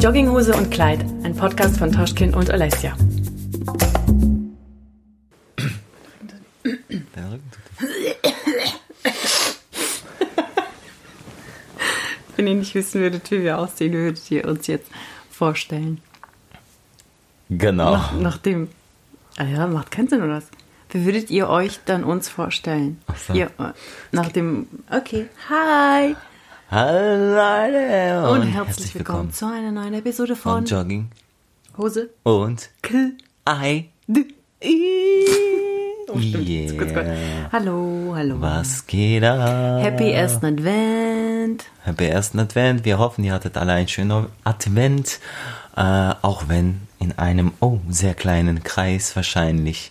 Jogginghose und Kleid, ein Podcast von Toschkin und Alessia. Wenn ihr nicht wissen würdet, wie wir aussehen, würdet ihr uns jetzt vorstellen. Genau. Nach, nachdem. Ah ja, macht keinen Sinn, oder was? Wie würdet ihr euch dann uns vorstellen? Ach so. Ihr, äh, nach dem. Okay. Hi! Hallo Leute Und, herzlich, willkommen, zu einer neuen Episode von von Jogging Hose. und K. Ei. D. I. Oh, stimmt. Yeah. Kurz, kurz. Hallo, hallo. Was geht ab? Happy ersten Advent. Happy ersten Advent. Wir hoffen, ihr hattet alle einen schönen Advent. Äh, auch wenn in einem, oh, sehr kleinen Kreis wahrscheinlich.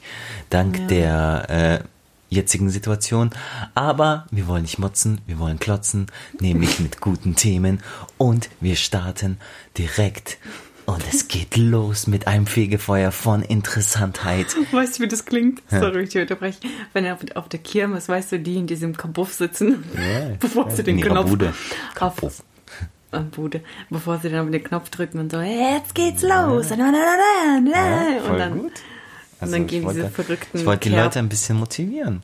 Dank Ja. der äh, jetzigen Situation. Aber wir wollen nicht motzen, wir wollen klotzen, nämlich mit guten Themen. Und wir starten direkt. Und es geht los mit einem Fegefeuer von Interessantheit. Weißt du, wie das klingt? Sorry, ich unterbreche. Wenn er auf, auf der Kirmes, weißt du, die in diesem Kabuff sitzen, Ja, bevor sie den in Knopf Bude. auf Kabuff. äh, Bude, bevor sie dann auf den Knopf drücken und so, jetzt geht's los. Voll und dann, gut. Und dann gehen ich diese wollte- verrückten Ich wollte die Kerl- Leute ein bisschen motivieren.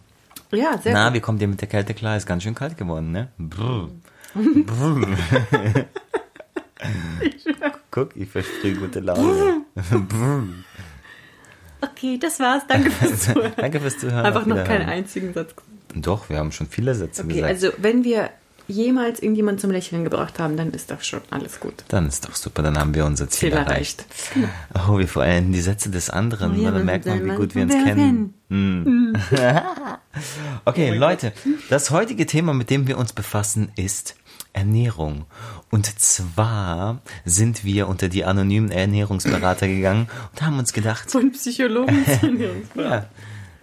Ja, sehr Na, gut. wie kommt ihr mit der Kälte klar? Ist ganz schön kalt geworden, ne? Brr. Brr. Guck, ich versprühe gute Laune. Okay, das war's. Danke fürs Zuhören. Danke fürs Zuhören. Einfach noch keinen einzigen Satz. Doch, wir haben schon viele Sätze Okay, gesagt. also wenn wir jemals irgendjemanden zum Lächeln gebracht haben, dann ist das schon alles gut. Dann ist doch super, dann haben wir unser Ziel Ziel erreicht. Oh, wir vollenden die Sätze des anderen. Oh ja, dann merkt man, wie gut wir uns kennen. Mm. okay, Leute, das heutige Thema, mit dem wir uns befassen, ist Ernährung. Und zwar sind wir unter die anonymen Ernährungsberater gegangen und haben uns gedacht, So ein Psychologen. ja.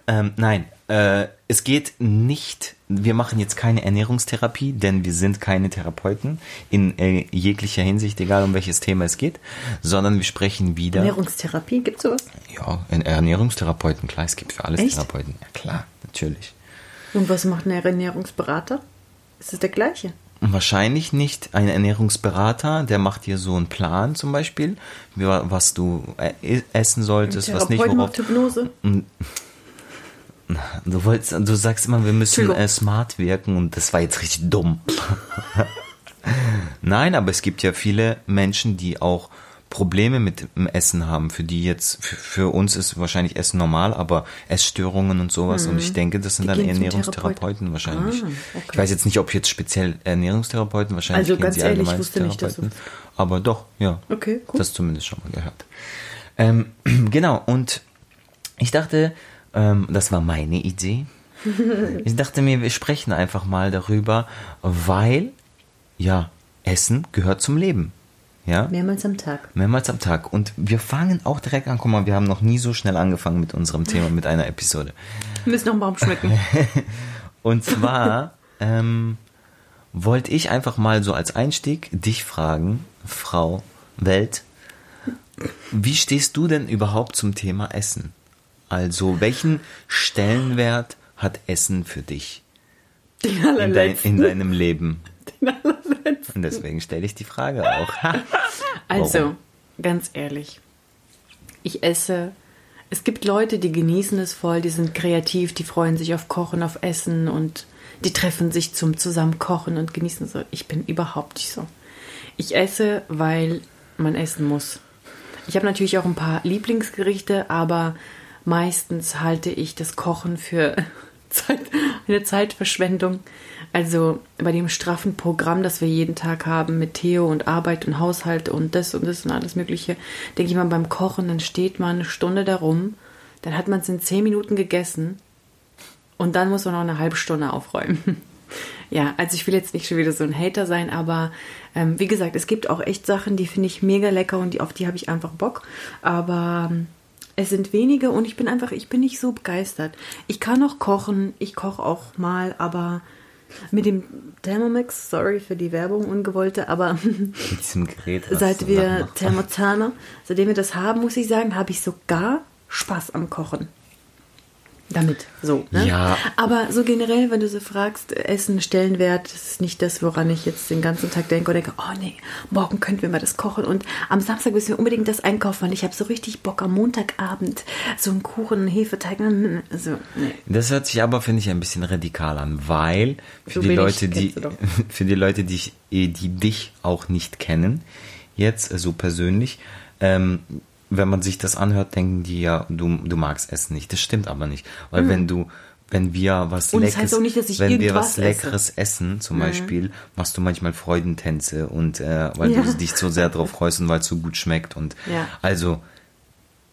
Ähm, nein, äh, es geht nicht, wir machen jetzt keine Ernährungstherapie, denn wir sind keine Therapeuten in äh, jeglicher Hinsicht, egal um welches Thema es geht, sondern wir sprechen wieder. Ernährungstherapie, gibt's sowas? Ja, ein Ernährungstherapeuten, klar, es gibt für alles Echt? Therapeuten. Ja, klar, natürlich. Und was macht ein Ernährungsberater? Ist es der gleiche? Wahrscheinlich nicht ein Ernährungsberater, der macht dir so einen Plan zum Beispiel, was du äh, essen solltest, was nicht, worauf, macht Hypnose. Du wolltest, du sagst immer, wir müssen äh, smart wirken und das war jetzt richtig dumm. Nein, aber es gibt ja viele Menschen, die auch Probleme mit dem Essen haben, für die jetzt, für, für uns ist wahrscheinlich Essen normal, aber Essstörungen und sowas. Und ich denke, das sind Die dann Ernährungstherapeuten Therapeuten. wahrscheinlich. Ah, okay. Ich weiß jetzt nicht, ob jetzt speziell Ernährungstherapeuten, wahrscheinlich Also gehen ganz sie ehrlich, allgemein wusste nicht, dass Therapeuten. Aber doch, ja. Okay, gut. Das zumindest schon mal gehört. Ähm, genau, und ich dachte, ähm, das war meine Idee. Ich dachte mir, wir sprechen einfach mal darüber, weil, ja, Essen gehört zum Leben. Ja, Mehrmals am Tag. mehrmals am Tag. Und wir fangen auch direkt an. Guck mal, wir haben noch nie so schnell angefangen mit unserem Thema, mit einer Episode. Wir müssen noch einen Baum schmecken. Und zwar ähm, wollte ich einfach mal so als Einstieg dich fragen, Frau Welt, wie stehst du denn überhaupt zum Thema Essen? Also welchen Stellenwert hat Essen für dich Den in, dein, in deinem Leben? Den allerletzten. Und deswegen stelle ich die Frage auch. Also, ganz ehrlich. Ich esse. Es gibt Leute, die genießen es voll, die sind kreativ, die freuen sich auf Kochen, auf Essen und die treffen sich zum Zusammenkochen und genießen so. Ich bin überhaupt nicht so. Ich esse, weil man essen muss. Ich habe natürlich auch ein paar Lieblingsgerichte, aber meistens halte ich das Kochen für Zeit, eine Zeitverschwendung. Also bei dem straffen Programm, das wir jeden Tag haben mit Theo und Arbeit und Haushalt und das und das und alles Mögliche, denke ich mal, beim Kochen, dann steht man eine Stunde darum, dann hat man es in zehn Minuten gegessen und dann muss man noch eine halbe Stunde aufräumen. Ja, also ich will jetzt nicht schon wieder so ein Hater sein, aber ähm, wie gesagt, es gibt auch echt Sachen, die finde ich mega lecker und die, auf die habe ich einfach Bock. Aber ähm, es sind wenige und ich bin einfach, ich bin nicht so begeistert. Ich kann auch kochen, ich koche auch mal, aber mit dem Thermomix, sorry für die Werbung, ungewollte, aber Mit diesem Gerät. seit wir. Thermozahner, seitdem wir das haben, muss ich sagen, habe ich sogar Spaß am Kochen. Damit. So. Ne? Ja. Aber so generell, wenn du so fragst, Essen, Stellenwert, das ist nicht das, woran ich jetzt den ganzen Tag denke und denke, oh nee, morgen könnten wir mal das kochen und am Samstag müssen wir unbedingt das einkaufen, weil ich habe so richtig Bock am Montagabend so einen Kuchen, einen Hefeteig. Also, nee. Das hört sich aber, finde ich, ein bisschen radikal an, weil für So die Leute, die, für die Leute, die, ich- die dich auch nicht kennen, jetzt äh, so persönlich, ähm, wenn man sich das anhört, denken die ja, du, du magst Essen nicht. Das stimmt aber nicht. Weil wenn du, wenn wir was Mhm. Und es Leckeres, heißt auch nicht, wenn wir was Leckeres essen, zum Beispiel, machst du manchmal Freudentänze und äh, weil Ja. du dich so sehr drauf freust und weil es so gut schmeckt und Ja. also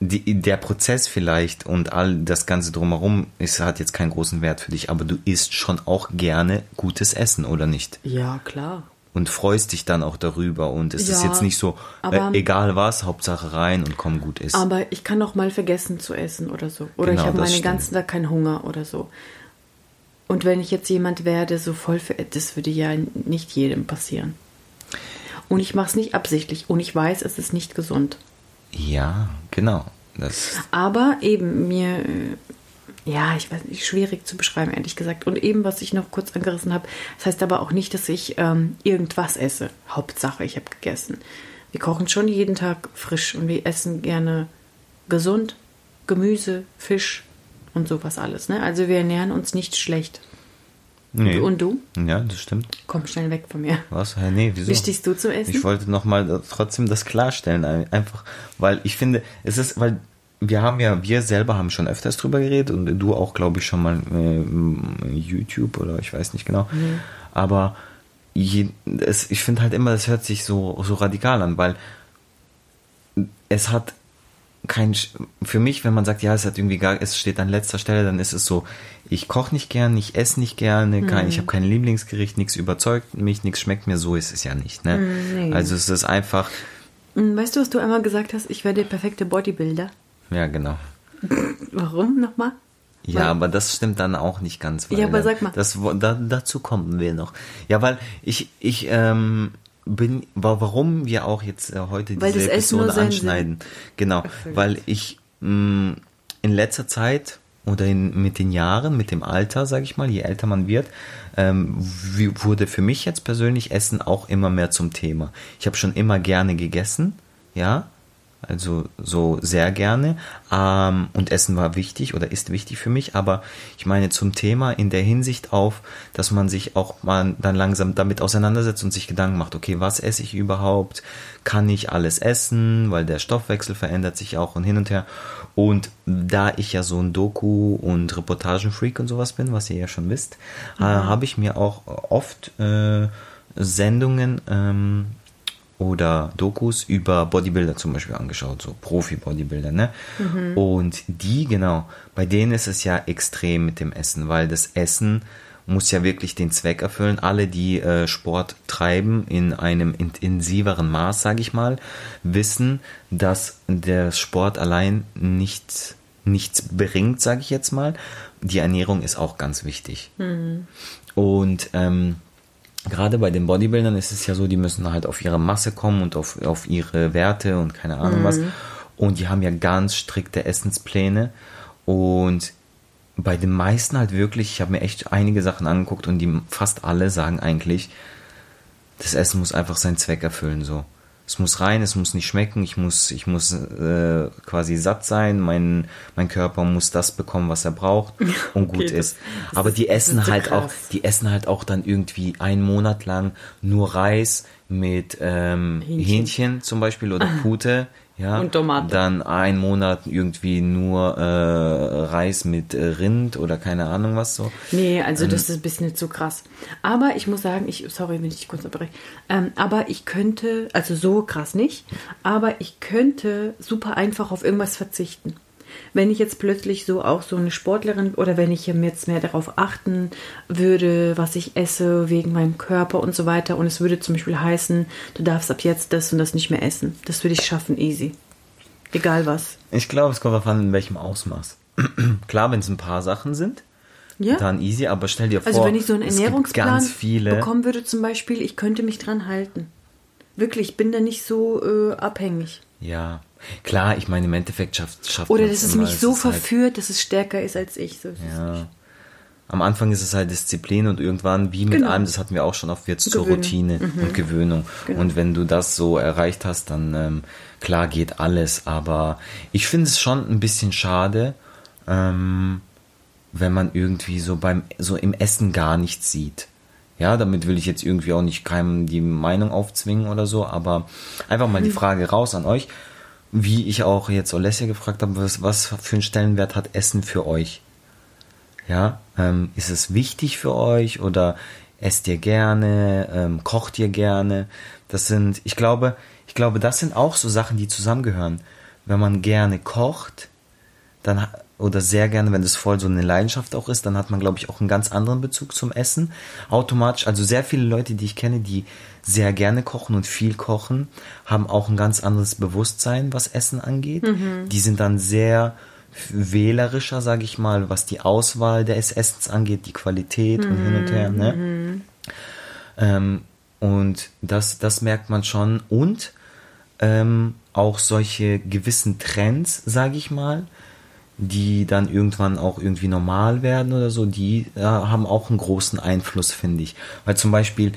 die, der Prozess vielleicht und all das Ganze drumherum ist, hat jetzt keinen großen Wert für dich, aber du isst schon auch gerne gutes Essen, oder nicht? Ja, klar. Und freust dich dann auch darüber und es ist Ja, jetzt nicht so, aber- äh, egal was, Hauptsache rein und komm gut ist. Aber ich kann auch mal vergessen zu essen oder so. Oder Genau, ich habe meinen stimmt. ganzen Tag keinen Hunger oder so. Und wenn ich jetzt jemand werde, so voll für das würde ja nicht jedem passieren. Und ich mache es nicht absichtlich. Und ich weiß, es ist nicht gesund. ja, genau. Das, Aber eben mir, ja, ich weiß nicht, schwierig zu beschreiben, ehrlich gesagt. Und eben, was ich noch kurz angerissen habe, das heißt aber auch nicht, dass ich ähm, irgendwas esse. Hauptsache, ich habe gegessen. Wir kochen schon jeden Tag frisch und wir essen gerne gesund, Gemüse, Fisch und sowas alles. Ne? Also wir ernähren uns nicht schlecht. nee. Und du? Ja, das stimmt. Komm schnell weg von mir. Was? Nee, wieso? Wie stehst du zum Essen? Ich wollte nochmal trotzdem das klarstellen, ein- einfach, weil ich finde, es ist, weil wir haben ja, wir selber haben schon öfters drüber geredet und du auch, glaube ich, schon mal äh, YouTube oder ich weiß nicht genau. Aber je, es, ich finde halt immer, das hört sich so, so radikal an, weil es hat kein, für mich, wenn man sagt, ja, es hat irgendwie gar, es steht an letzter Stelle, dann ist es so, ich koche nicht gern, ich esse nicht gerne, kein, ich habe kein Lieblingsgericht, nichts überzeugt mich, nichts schmeckt mir, so ist es ja nicht, ne? nee. Also es ist einfach, Weißt du, was du einmal gesagt hast? Ich werde der perfekte Bodybuilder. Ja, genau. Warum nochmal? Ja, Weil- aber das stimmt dann auch nicht ganz. Ja, aber sag mal. Das, da, dazu kommen wir noch. Ja, weil ich, ich ähm, bin, wa- warum wir auch jetzt äh, heute Weil diese Episode seinen Sinn anschneiden. Genau, erfüllt. weil ich mh, in letzter Zeit oder in, mit den Jahren, mit dem Alter, sage ich mal, je älter man wird, ähm, wurde für mich jetzt persönlich Essen auch immer mehr zum Thema. Ich habe schon immer gerne gegessen, ja, also so sehr gerne. Ähm, und Essen war wichtig oder ist wichtig für mich, aber ich meine zum Thema in der Hinsicht auf, dass man sich auch mal dann langsam damit auseinandersetzt und sich Gedanken macht, okay, was esse ich überhaupt? Kann ich alles essen? Weil der Stoffwechsel verändert sich auch und hin und her. Und da ich ja so ein Doku- und Reportagenfreak und sowas bin, was ihr ja schon wisst, äh, habe ich mir auch oft äh, Sendungen ähm, oder Dokus über Bodybuilder zum Beispiel angeschaut, so Profi-Bodybuilder, ne? Und die, genau, bei denen ist es ja extrem mit dem Essen, weil das Essen muss ja wirklich den Zweck erfüllen. Alle, die äh, Sport treiben in einem intensiveren Maß, sage ich mal, wissen, dass der Sport allein nichts, nichts bringt, sage ich jetzt mal. Die Ernährung ist auch ganz wichtig. Und ähm, gerade bei den Bodybuildern ist es ja so, die müssen halt auf ihre Masse kommen und auf, auf ihre Werte und keine Ahnung was. Und die haben ja ganz strikte Essenspläne. Und bei den meisten halt wirklich, ich habe mir echt einige Sachen angeguckt und die fast alle sagen eigentlich, das Essen muss einfach seinen Zweck erfüllen, so. Es muss rein, es muss nicht schmecken, ich muss, ich muss äh, quasi satt sein, mein, mein Körper muss das bekommen, was er braucht und gut Okay, das- ist. das Aber ist- die das essen ist so halt auch, krass. die essen halt auch dann irgendwie einen Monat lang nur Reis mit ähm, Hähnchen. Hähnchen. zum Beispiel oder Pute. Ja, Und Tomate. Dann einen Monat irgendwie nur äh, Reis mit Rind oder keine Ahnung was so. Nee, also das ist ein bisschen zu krass. Aber ich muss sagen, ich, sorry, wenn ich dich kurz unterbreche, ähm, aber ich könnte, also so krass nicht, aber ich könnte super einfach auf irgendwas verzichten. Wenn ich jetzt plötzlich so auch so eine Sportlerin oder wenn ich jetzt mehr darauf achten würde, was ich esse wegen meinem Körper und so weiter und es würde zum Beispiel heißen, du darfst ab jetzt das und das nicht mehr essen. Das würde ich schaffen, easy. Egal was. Ich glaube, es kommt darauf an, in welchem Ausmaß. Klar, wenn es ein paar Sachen sind, Ja? dann easy, aber stell dir Also vor, wenn ich so einen Ernährungsplan ganz viele. bekommen würde zum Beispiel, ich könnte mich dran halten. Wirklich, ich bin da nicht so äh, abhängig. Ja, klar, ich meine, im Endeffekt schafft, schafft Oder dass es mich so ist halt- verführt, dass es stärker ist als ich. So es Ja. Am Anfang ist es halt Disziplin und irgendwann, wie mit Genau. allem, das hatten wir auch schon oft, wird es zur. Routine und Gewöhnung. Genau. Und wenn du das so erreicht hast, dann ähm, klar geht alles. Aber ich finde es schon ein bisschen schade, ähm, wenn man irgendwie so beim so im Essen gar nichts sieht. Ja, damit will ich jetzt irgendwie auch nicht keinem die Meinung aufzwingen oder so, aber einfach mal die Frage raus an euch, wie ich auch jetzt Olesja gefragt habe, was, was für einen Stellenwert hat Essen für euch? Ja, ähm, ist es wichtig für euch oder esst ihr gerne, ähm, kocht ihr gerne? Das sind, ich glaube, ich glaube, das sind auch so Sachen, die zusammengehören. Wenn man gerne kocht, dann oder sehr gerne, wenn das voll so eine Leidenschaft auch ist, dann hat man, glaube ich, auch einen ganz anderen Bezug zum Essen. Automatisch, also sehr viele Leute, die ich kenne, die sehr gerne kochen und viel kochen, haben auch ein ganz anderes Bewusstsein, was Essen angeht. Die sind dann sehr wählerischer, sage ich mal, was die Auswahl des Essens angeht, die Qualität und hin und her. Ne? Ähm, und das, das merkt man schon. Und ähm, auch solche gewissen Trends, sage ich mal, die dann irgendwann auch irgendwie normal werden oder so, die äh, haben auch einen großen Einfluss, finde ich. Weil zum Beispiel,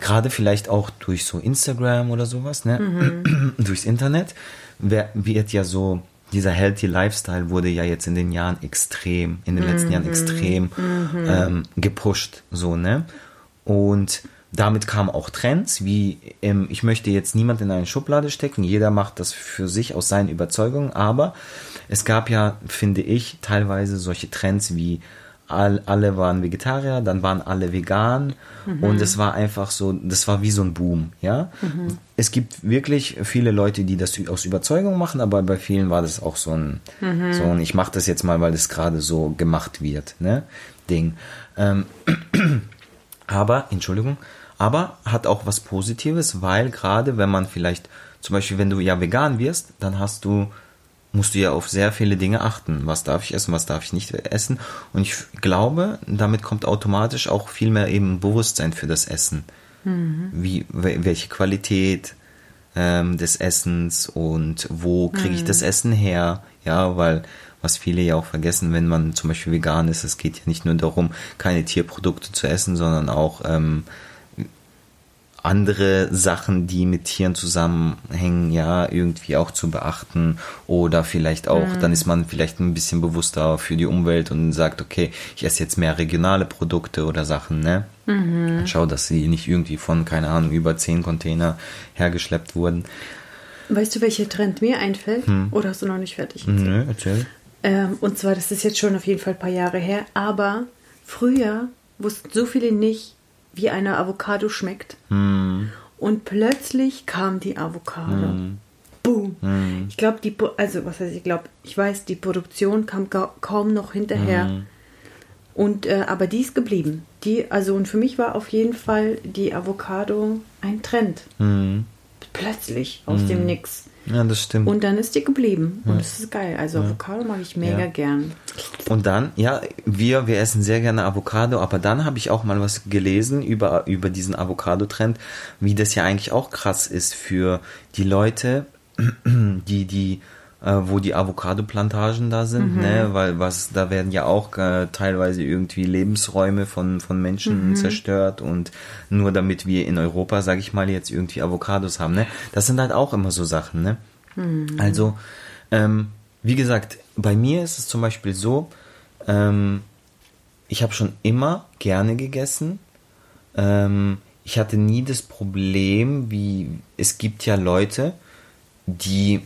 gerade vielleicht auch durch so Instagram oder sowas, ne, durchs Internet, wird ja so, dieser Healthy Lifestyle wurde ja jetzt in den Jahren extrem, in den letzten Jahren extrem ähm, gepusht, so, ne? Und damit kamen auch Trends, wie ähm, ich möchte jetzt niemand in eine Schublade stecken, jeder macht das für sich aus seinen Überzeugungen, aber es gab ja, finde ich, teilweise solche Trends wie all, alle waren Vegetarier, dann waren alle vegan. Und es war einfach so, das war wie so ein Boom, ja. Es gibt wirklich viele Leute, die das aus Überzeugung machen, aber bei vielen war das auch so ein, so ein ich mache das jetzt mal, weil das gerade so gemacht wird, ne, Ding. Ähm, aber, Entschuldigung, aber hat auch was Positives, weil gerade wenn man vielleicht, zum Beispiel, wenn du ja vegan wirst, dann hast du, musst du ja auf sehr viele Dinge achten. Was darf ich essen, was darf ich nicht essen? Und ich glaube, damit kommt automatisch auch viel mehr eben Bewusstsein für das Essen. Wie, wel- welche Qualität ähm, des Essens und wo kriege ich das Essen her? Ja, weil was viele ja auch vergessen, wenn man zum Beispiel vegan ist, es geht ja nicht nur darum, keine Tierprodukte zu essen, sondern auch ähm, andere Sachen, die mit Tieren zusammenhängen, ja, irgendwie auch zu beachten. Oder vielleicht auch, dann ist man vielleicht ein bisschen bewusster für die Umwelt und sagt, okay, ich esse jetzt mehr regionale Produkte oder Sachen, ne? Schau, dass sie nicht irgendwie von, keine Ahnung, über zehn Container hergeschleppt wurden. Weißt du, welcher Trend mir einfällt? Hm. Oder hast du noch nicht fertig? Nö, erzähl. Ähm, und zwar, das ist jetzt schon auf jeden Fall ein paar Jahre her, aber früher wussten so viele nicht, wie eine Avocado schmeckt. Hm. Und plötzlich kam die Avocado. Boom. Ich glaube, die, also was heißt, ich glaube, ich weiß, die Produktion kam kaum noch hinterher. Und, äh, aber die ist geblieben. Die, also, und für mich war auf jeden Fall die Avocado ein Trend. Plötzlich aus dem Nix. Ja, das stimmt. Und dann ist die geblieben. Und das ist geil. Also Avocado mag ich mega Ja. gern. Und dann, ja, wir, wir essen sehr gerne Avocado, aber dann habe ich auch mal was gelesen über, über diesen Avocado-Trend, wie das ja eigentlich auch krass ist für die Leute, die, die, äh, wo die Avocado-Plantagen da sind, ne, weil was, da werden ja auch äh, teilweise irgendwie Lebensräume von, von Menschen zerstört und nur damit wir in Europa, sage ich mal, jetzt irgendwie Avocados haben, ne, das sind halt auch immer so Sachen, ne. Also, ähm, wie gesagt, bei mir ist es zum Beispiel so, ähm, ich habe schon immer gerne gegessen. Ähm, ich hatte nie das Problem, wie es gibt ja Leute, die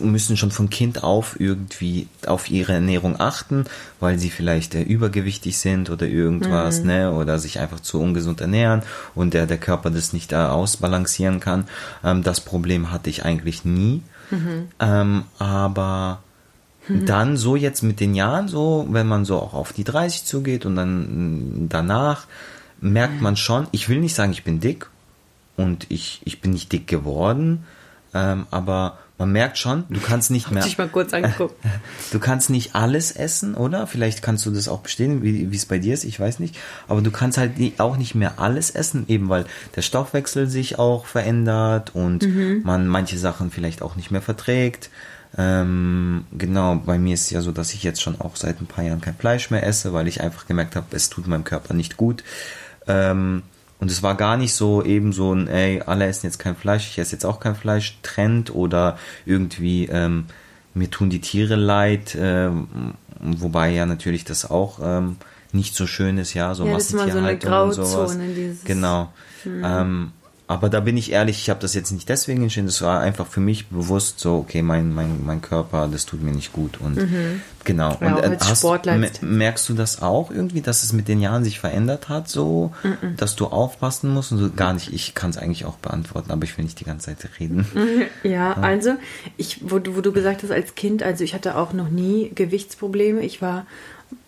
müssen schon von Kind auf irgendwie auf ihre Ernährung achten, weil sie vielleicht äh, übergewichtig sind oder irgendwas, ne, oder sich einfach zu ungesund ernähren und der, der Körper das nicht äh, ausbalancieren kann. Ähm, das Problem hatte ich eigentlich nie. Ähm, aber dann so jetzt mit den Jahren, so, wenn man so auch auf die 30 zugeht und dann mm, danach, merkt man schon, ich will nicht sagen, ich bin dick und ich, ich bin nicht dick geworden, Ähm, aber man merkt schon, du kannst nicht mehr. dich mal kurz angeguckt. Du kannst nicht alles essen, oder? Vielleicht kannst du das auch bestehen, wie es bei dir ist, ich weiß nicht. Aber du kannst halt auch nicht mehr alles essen, eben weil der Stoffwechsel sich auch verändert und Mhm. man manche Sachen vielleicht auch nicht mehr verträgt. Ähm, genau, bei mir ist es ja so, dass ich jetzt schon auch seit ein paar Jahren kein Fleisch mehr esse, weil ich einfach gemerkt habe, es tut meinem Körper nicht gut. Ähm, und es war gar nicht so eben so ein, ey, alle essen jetzt kein Fleisch, ich esse jetzt auch kein Fleisch, Trend oder irgendwie, ähm, mir tun die Tiere leid, ähm, wobei ja natürlich das auch ähm, nicht so schön ist, ja, so Ja, das ist mal so eine Massentierhaltung und sowas. Grauzone, dieses- Hm. Genau. Ähm, aber da bin ich ehrlich, ich habe das jetzt nicht deswegen entschieden, das war einfach für mich bewusst so, okay, mein, mein, mein Körper, das tut mir nicht gut und genau. Ja, und me- jetzt. merkst du das auch irgendwie, dass es mit den Jahren sich verändert hat, so, dass du aufpassen musst und so gar nicht, ich kann es eigentlich auch beantworten, aber ich will nicht die ganze Zeit reden. Ja, also, ich, wo, wo du gesagt hast, als Kind, also ich hatte auch noch nie Gewichtsprobleme. Ich war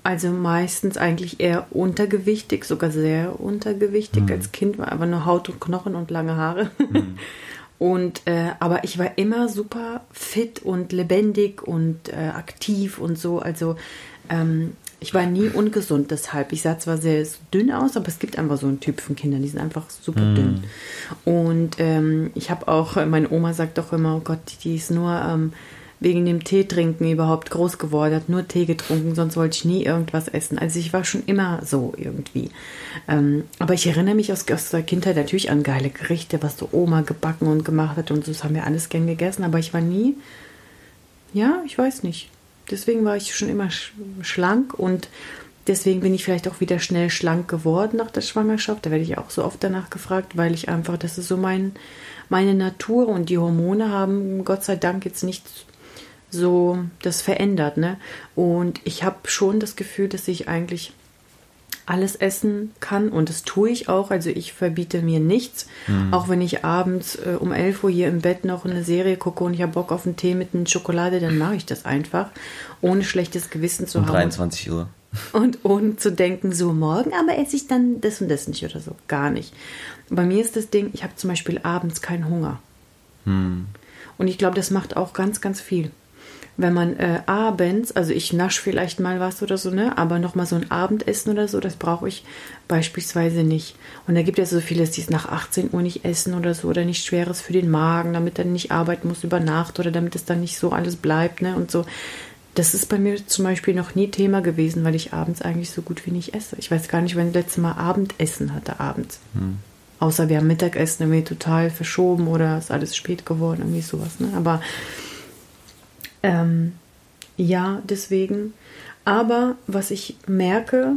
also meistens eigentlich eher untergewichtig, sogar sehr untergewichtig. Als Kind war aber nur Haut und Knochen und lange Haare. Und äh, aber ich war immer super fit und lebendig und äh, aktiv und so. Also ähm, ich war nie ungesund deshalb. Ich sah zwar sehr dünn aus, aber es gibt einfach so einen Typ von Kindern, die sind einfach super dünn. Und ähm, ich habe auch, meine Oma sagt doch immer, oh Gott, die ist nur ähm, wegen dem Tee trinken überhaupt groß geworden, hat nur Tee getrunken, sonst wollte ich nie irgendwas essen. Also ich war schon immer so irgendwie. Ähm, aber ich erinnere mich aus, aus der Kindheit natürlich an geile Gerichte, was so Oma gebacken und gemacht hat und so, das haben wir alles gern gegessen, aber ich war nie, ja, ich weiß nicht. Deswegen war ich schon immer sch schlank und deswegen bin ich vielleicht auch wieder schnell schlank geworden nach der Schwangerschaft. Da werde ich auch so oft danach gefragt, weil ich einfach, das ist so mein, meine Natur und die Hormone haben Gott sei Dank jetzt nicht so das verändert. Ne? Und ich habe schon das Gefühl, dass ich eigentlich alles essen kann und das tue ich auch. Also ich verbiete mir nichts, auch wenn ich abends äh, um 11 Uhr hier im Bett noch eine Serie gucke und ich habe Bock auf einen Tee mit einer Schokolade, dann mache ich das einfach, ohne schlechtes Gewissen zu Um haben. 23 Uhr. Und ohne zu denken, so morgen aber esse ich dann das und das nicht oder so. Gar nicht. Bei mir ist das Ding, ich habe zum Beispiel abends keinen Hunger. Und ich glaube, das macht auch ganz, ganz viel. Wenn man äh, abends, also ich nasch vielleicht mal was oder so, ne, aber nochmal so ein Abendessen oder so, das brauche ich beispielsweise nicht. Und da gibt es so viele, die es nach 18 Uhr nicht essen oder so, oder nicht Schweres für den Magen, damit er nicht arbeiten muss über Nacht oder damit es dann nicht so alles bleibt, ne, und so. Das ist bei mir zum Beispiel noch nie Thema gewesen, weil ich abends eigentlich so gut wie nicht esse. Ich weiß gar nicht, wann ich das letzte Mal Abendessen hatte abends. Außer wir haben Mittagessen irgendwie total verschoben oder ist alles spät geworden, irgendwie sowas. Ne? Aber ähm, ja, deswegen. Aber was ich merke,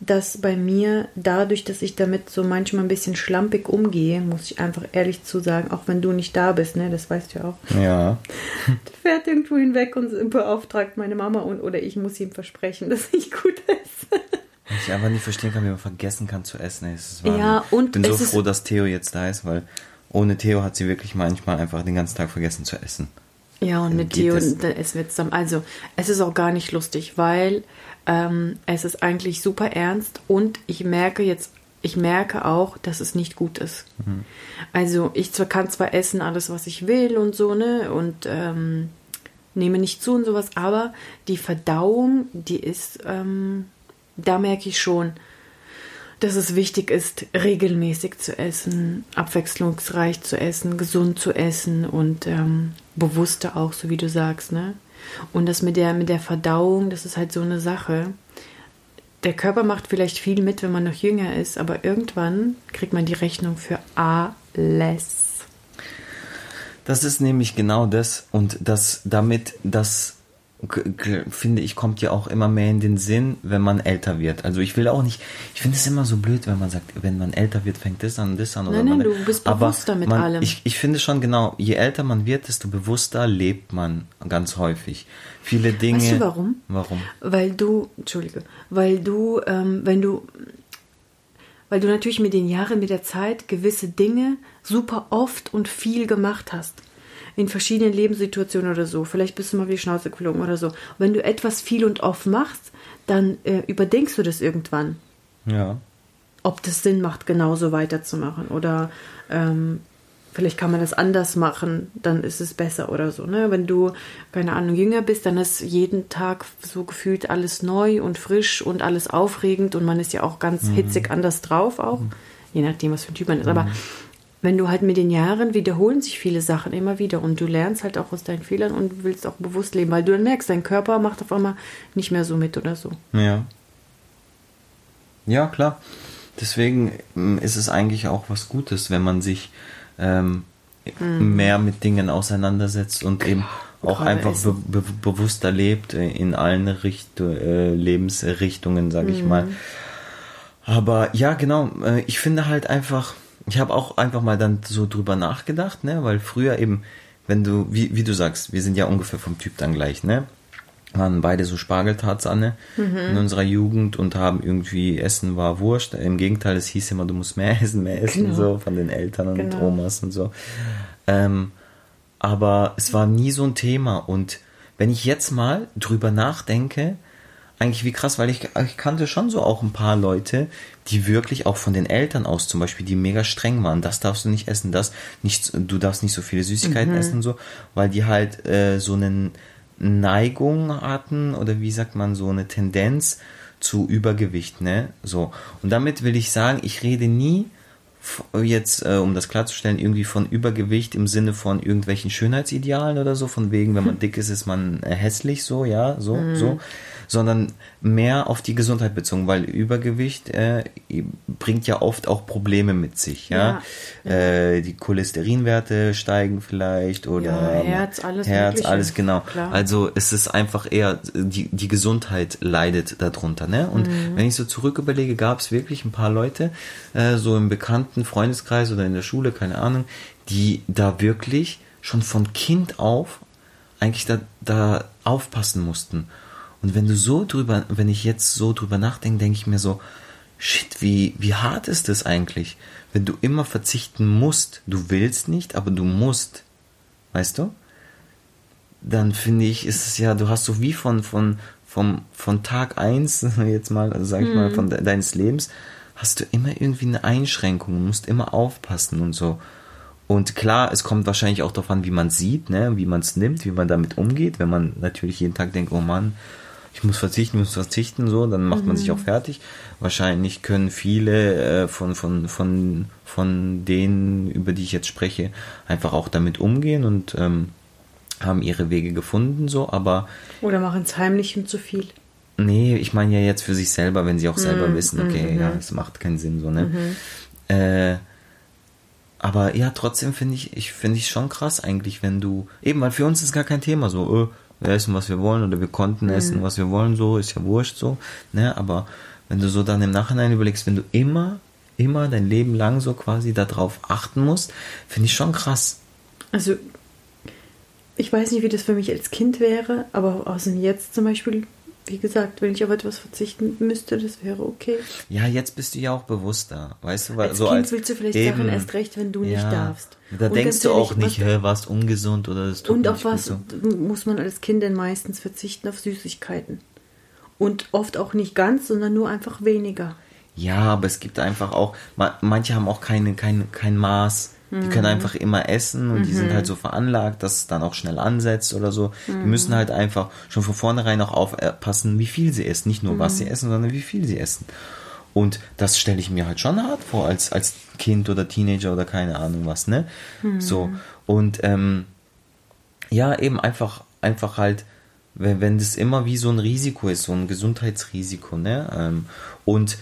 dass bei mir dadurch, dass ich damit so manchmal ein bisschen schlampig umgehe, muss ich einfach ehrlich zu sagen, auch wenn du nicht da bist, ne, das weißt du ja auch, Ja. fährt irgendwo hinweg und beauftragt meine Mama und oder ich muss ihm versprechen, dass ich gut esse. Was ich einfach nicht verstehen kann, wie man vergessen kann zu essen. Es. Ja, und ich bin so froh, dass Theo jetzt da ist, weil ohne Theo hat sie wirklich manchmal einfach den ganzen Tag vergessen zu essen. Ja, und mit das? dann essen wir zusammen. Also, es ist auch gar nicht lustig, weil ähm, es ist eigentlich super ernst und ich merke jetzt, ich merke auch, dass es nicht gut ist. Also, ich zwar kann zwar essen alles, was ich will und so, ne, und ähm, nehme nicht zu und sowas, aber die Verdauung, die ist, ähm, da merke ich schon, dass es wichtig ist, regelmäßig zu essen, abwechslungsreich zu essen, gesund zu essen und ähm, bewusster auch, so wie du sagst, ne? Und das mit der, mit der Verdauung, das ist halt so eine Sache. Der Körper macht vielleicht viel mit, wenn man noch jünger ist, aber irgendwann kriegt man die Rechnung für alles. Das ist nämlich genau das und das damit, das finde ich, kommt ja auch immer mehr in den Sinn, wenn man älter wird. Also ich will auch nicht, ich finde es immer so blöd, wenn man sagt, wenn man älter wird, fängt das an, das an oder Nein, nein, man, du bist bewusster mit man, allem. Ich, ich finde schon genau, je älter man wird, desto bewusster lebt man ganz häufig. Viele Dinge. Weißt du warum? Warum? Weil du, Entschuldige, weil du, ähm, wenn du, weil du natürlich mit den Jahren, mit der Zeit gewisse Dinge super oft und viel gemacht hast. In verschiedenen Lebenssituationen oder so. Vielleicht bist du mal wie die Schnauze geflogen oder so. Wenn du etwas viel und oft machst, dann äh, überdenkst du das irgendwann Ja. ob das Sinn macht, genauso weiterzumachen. Oder ähm, vielleicht kann man das anders machen, dann ist es besser oder so. Ne? Wenn du, keine Ahnung, jünger bist, dann ist jeden Tag so gefühlt alles neu und frisch und alles aufregend und man ist ja auch ganz mhm. hitzig anders drauf auch, mhm. je nachdem, was für ein Typ man ist. Aber mhm. Wenn du halt mit den Jahren wiederholen sich viele Sachen immer wieder und du lernst halt auch aus deinen Fehlern und willst auch bewusst leben, weil du dann merkst, dein Körper macht auf einmal nicht mehr so mit oder so. Ja. Ja, klar. Deswegen mm, ist es eigentlich auch was Gutes, wenn man sich ähm, mhm. mehr mit Dingen auseinandersetzt und eben auch Gerade einfach be be bewusster lebt in allen Richt äh, Lebensrichtungen, sage ich mhm. mal. Aber ja, genau, äh, ich finde halt einfach, ich habe auch einfach mal dann so drüber nachgedacht, ne, weil früher eben, wenn du, wie, wie du sagst, wir sind ja ungefähr vom Typ dann gleich, ne? waren beide so Spargeltarzanne mhm. in unserer Jugend und haben irgendwie Essen war Wurscht. Im Gegenteil, es hieß immer, du musst mehr essen, mehr essen, genau. so von den Eltern und genau. Omas und so. Ähm, aber es war nie so ein Thema. Und wenn ich jetzt mal drüber nachdenke, eigentlich wie krass, weil ich, ich kannte schon so auch ein paar Leute, die wirklich auch von den Eltern aus zum Beispiel, die mega streng waren, das darfst du nicht essen, das nicht, du darfst nicht so viele Süßigkeiten mhm. essen und so, weil die halt äh, so einen Neigung hatten oder wie sagt man so eine Tendenz zu Übergewicht, ne? So. Und damit will ich sagen, ich rede nie jetzt, äh, um das klarzustellen, irgendwie von Übergewicht im Sinne von irgendwelchen Schönheitsidealen oder so, von wegen, wenn man dick ist, ist man äh, hässlich, so, ja, so, mhm. so, sondern mehr auf die Gesundheit bezogen, weil Übergewicht äh, bringt ja oft auch Probleme mit sich. Ja, ja. Äh, die Cholesterinwerte steigen vielleicht oder ja, Herz, alles, Herz, Mögliche. alles genau. Klar. Also es ist einfach eher die die Gesundheit leidet darunter. Ne? Und mhm. wenn ich so zurück überlege, gab es wirklich ein paar Leute äh, so im bekannten Freundeskreis oder in der Schule, keine Ahnung, die da wirklich schon von Kind auf eigentlich da, da aufpassen mussten. Und wenn du so drüber, wenn ich jetzt so drüber nachdenke, denke ich mir so, shit, wie, wie hart ist das eigentlich? Wenn du immer verzichten musst, du willst nicht, aber du musst, weißt du? Dann finde ich, ist es ja, du hast so wie von, von, vom, von Tag eins jetzt mal, also sag ich mhm. mal, von de deines Lebens, hast du immer irgendwie eine Einschränkung, musst immer aufpassen und so. Und klar, es kommt wahrscheinlich auch darauf an, wie man sieht, ne, wie man es nimmt, wie man damit umgeht. Wenn man natürlich jeden Tag denkt, oh Mann, ich muss verzichten, muss verzichten, so, dann macht mhm. man sich auch fertig. Wahrscheinlich können viele äh, von, von, von, von denen, über die ich jetzt spreche, einfach auch damit umgehen und ähm, haben ihre Wege gefunden, so, aber. Oder machen es heimlich und zu viel. Nee, ich meine ja jetzt für sich selber, wenn sie auch selber mhm. wissen, okay, mhm. ja, es macht keinen Sinn, so, ne? Mhm. Äh, aber ja, trotzdem finde ich, ich finde ich schon krass eigentlich, wenn du, eben, weil für uns ist gar kein Thema so, äh, wir essen, was wir wollen oder wir konnten mhm. essen, was wir wollen, so, ist ja wurscht so, ne, aber wenn du so dann im Nachhinein überlegst, wenn du immer, immer dein Leben lang so quasi darauf achten musst, finde ich schon krass. Also, ich weiß nicht, wie das für mich als Kind wäre, aber aus dem Jetzt zum Beispiel wie gesagt, wenn ich auf etwas verzichten müsste, das wäre okay. Ja, jetzt bist du ja auch bewusster, weißt du? Weil, als so Kind als willst du vielleicht eben, Sachen erst recht, wenn du ja, nicht darfst. Da und denkst du auch nicht, hä, warst ungesund oder das tut Und auf was so. muss man als Kind denn meistens verzichten? Auf Süßigkeiten. Und oft auch nicht ganz, sondern nur einfach weniger. Ja, aber es gibt einfach auch, manche haben auch keine, kein, kein Maß die können mhm. einfach immer essen und mhm. die sind halt mhm. so veranlagt, dass es dann auch schnell ansetzt oder so. Mhm. Die müssen halt einfach schon von vornherein auch aufpassen, wie viel sie essen. Nicht nur, was sie mhm. essen, sondern wie viel sie essen. Und das stelle ich mir halt schon hart vor, als, als Kind oder Teenager oder keine Ahnung was, ne? Mhm. So. Und ähm, ja, eben einfach, einfach halt, wenn, wenn das immer wie so ein Risiko ist, so ein Gesundheitsrisiko, ne? Ähm, und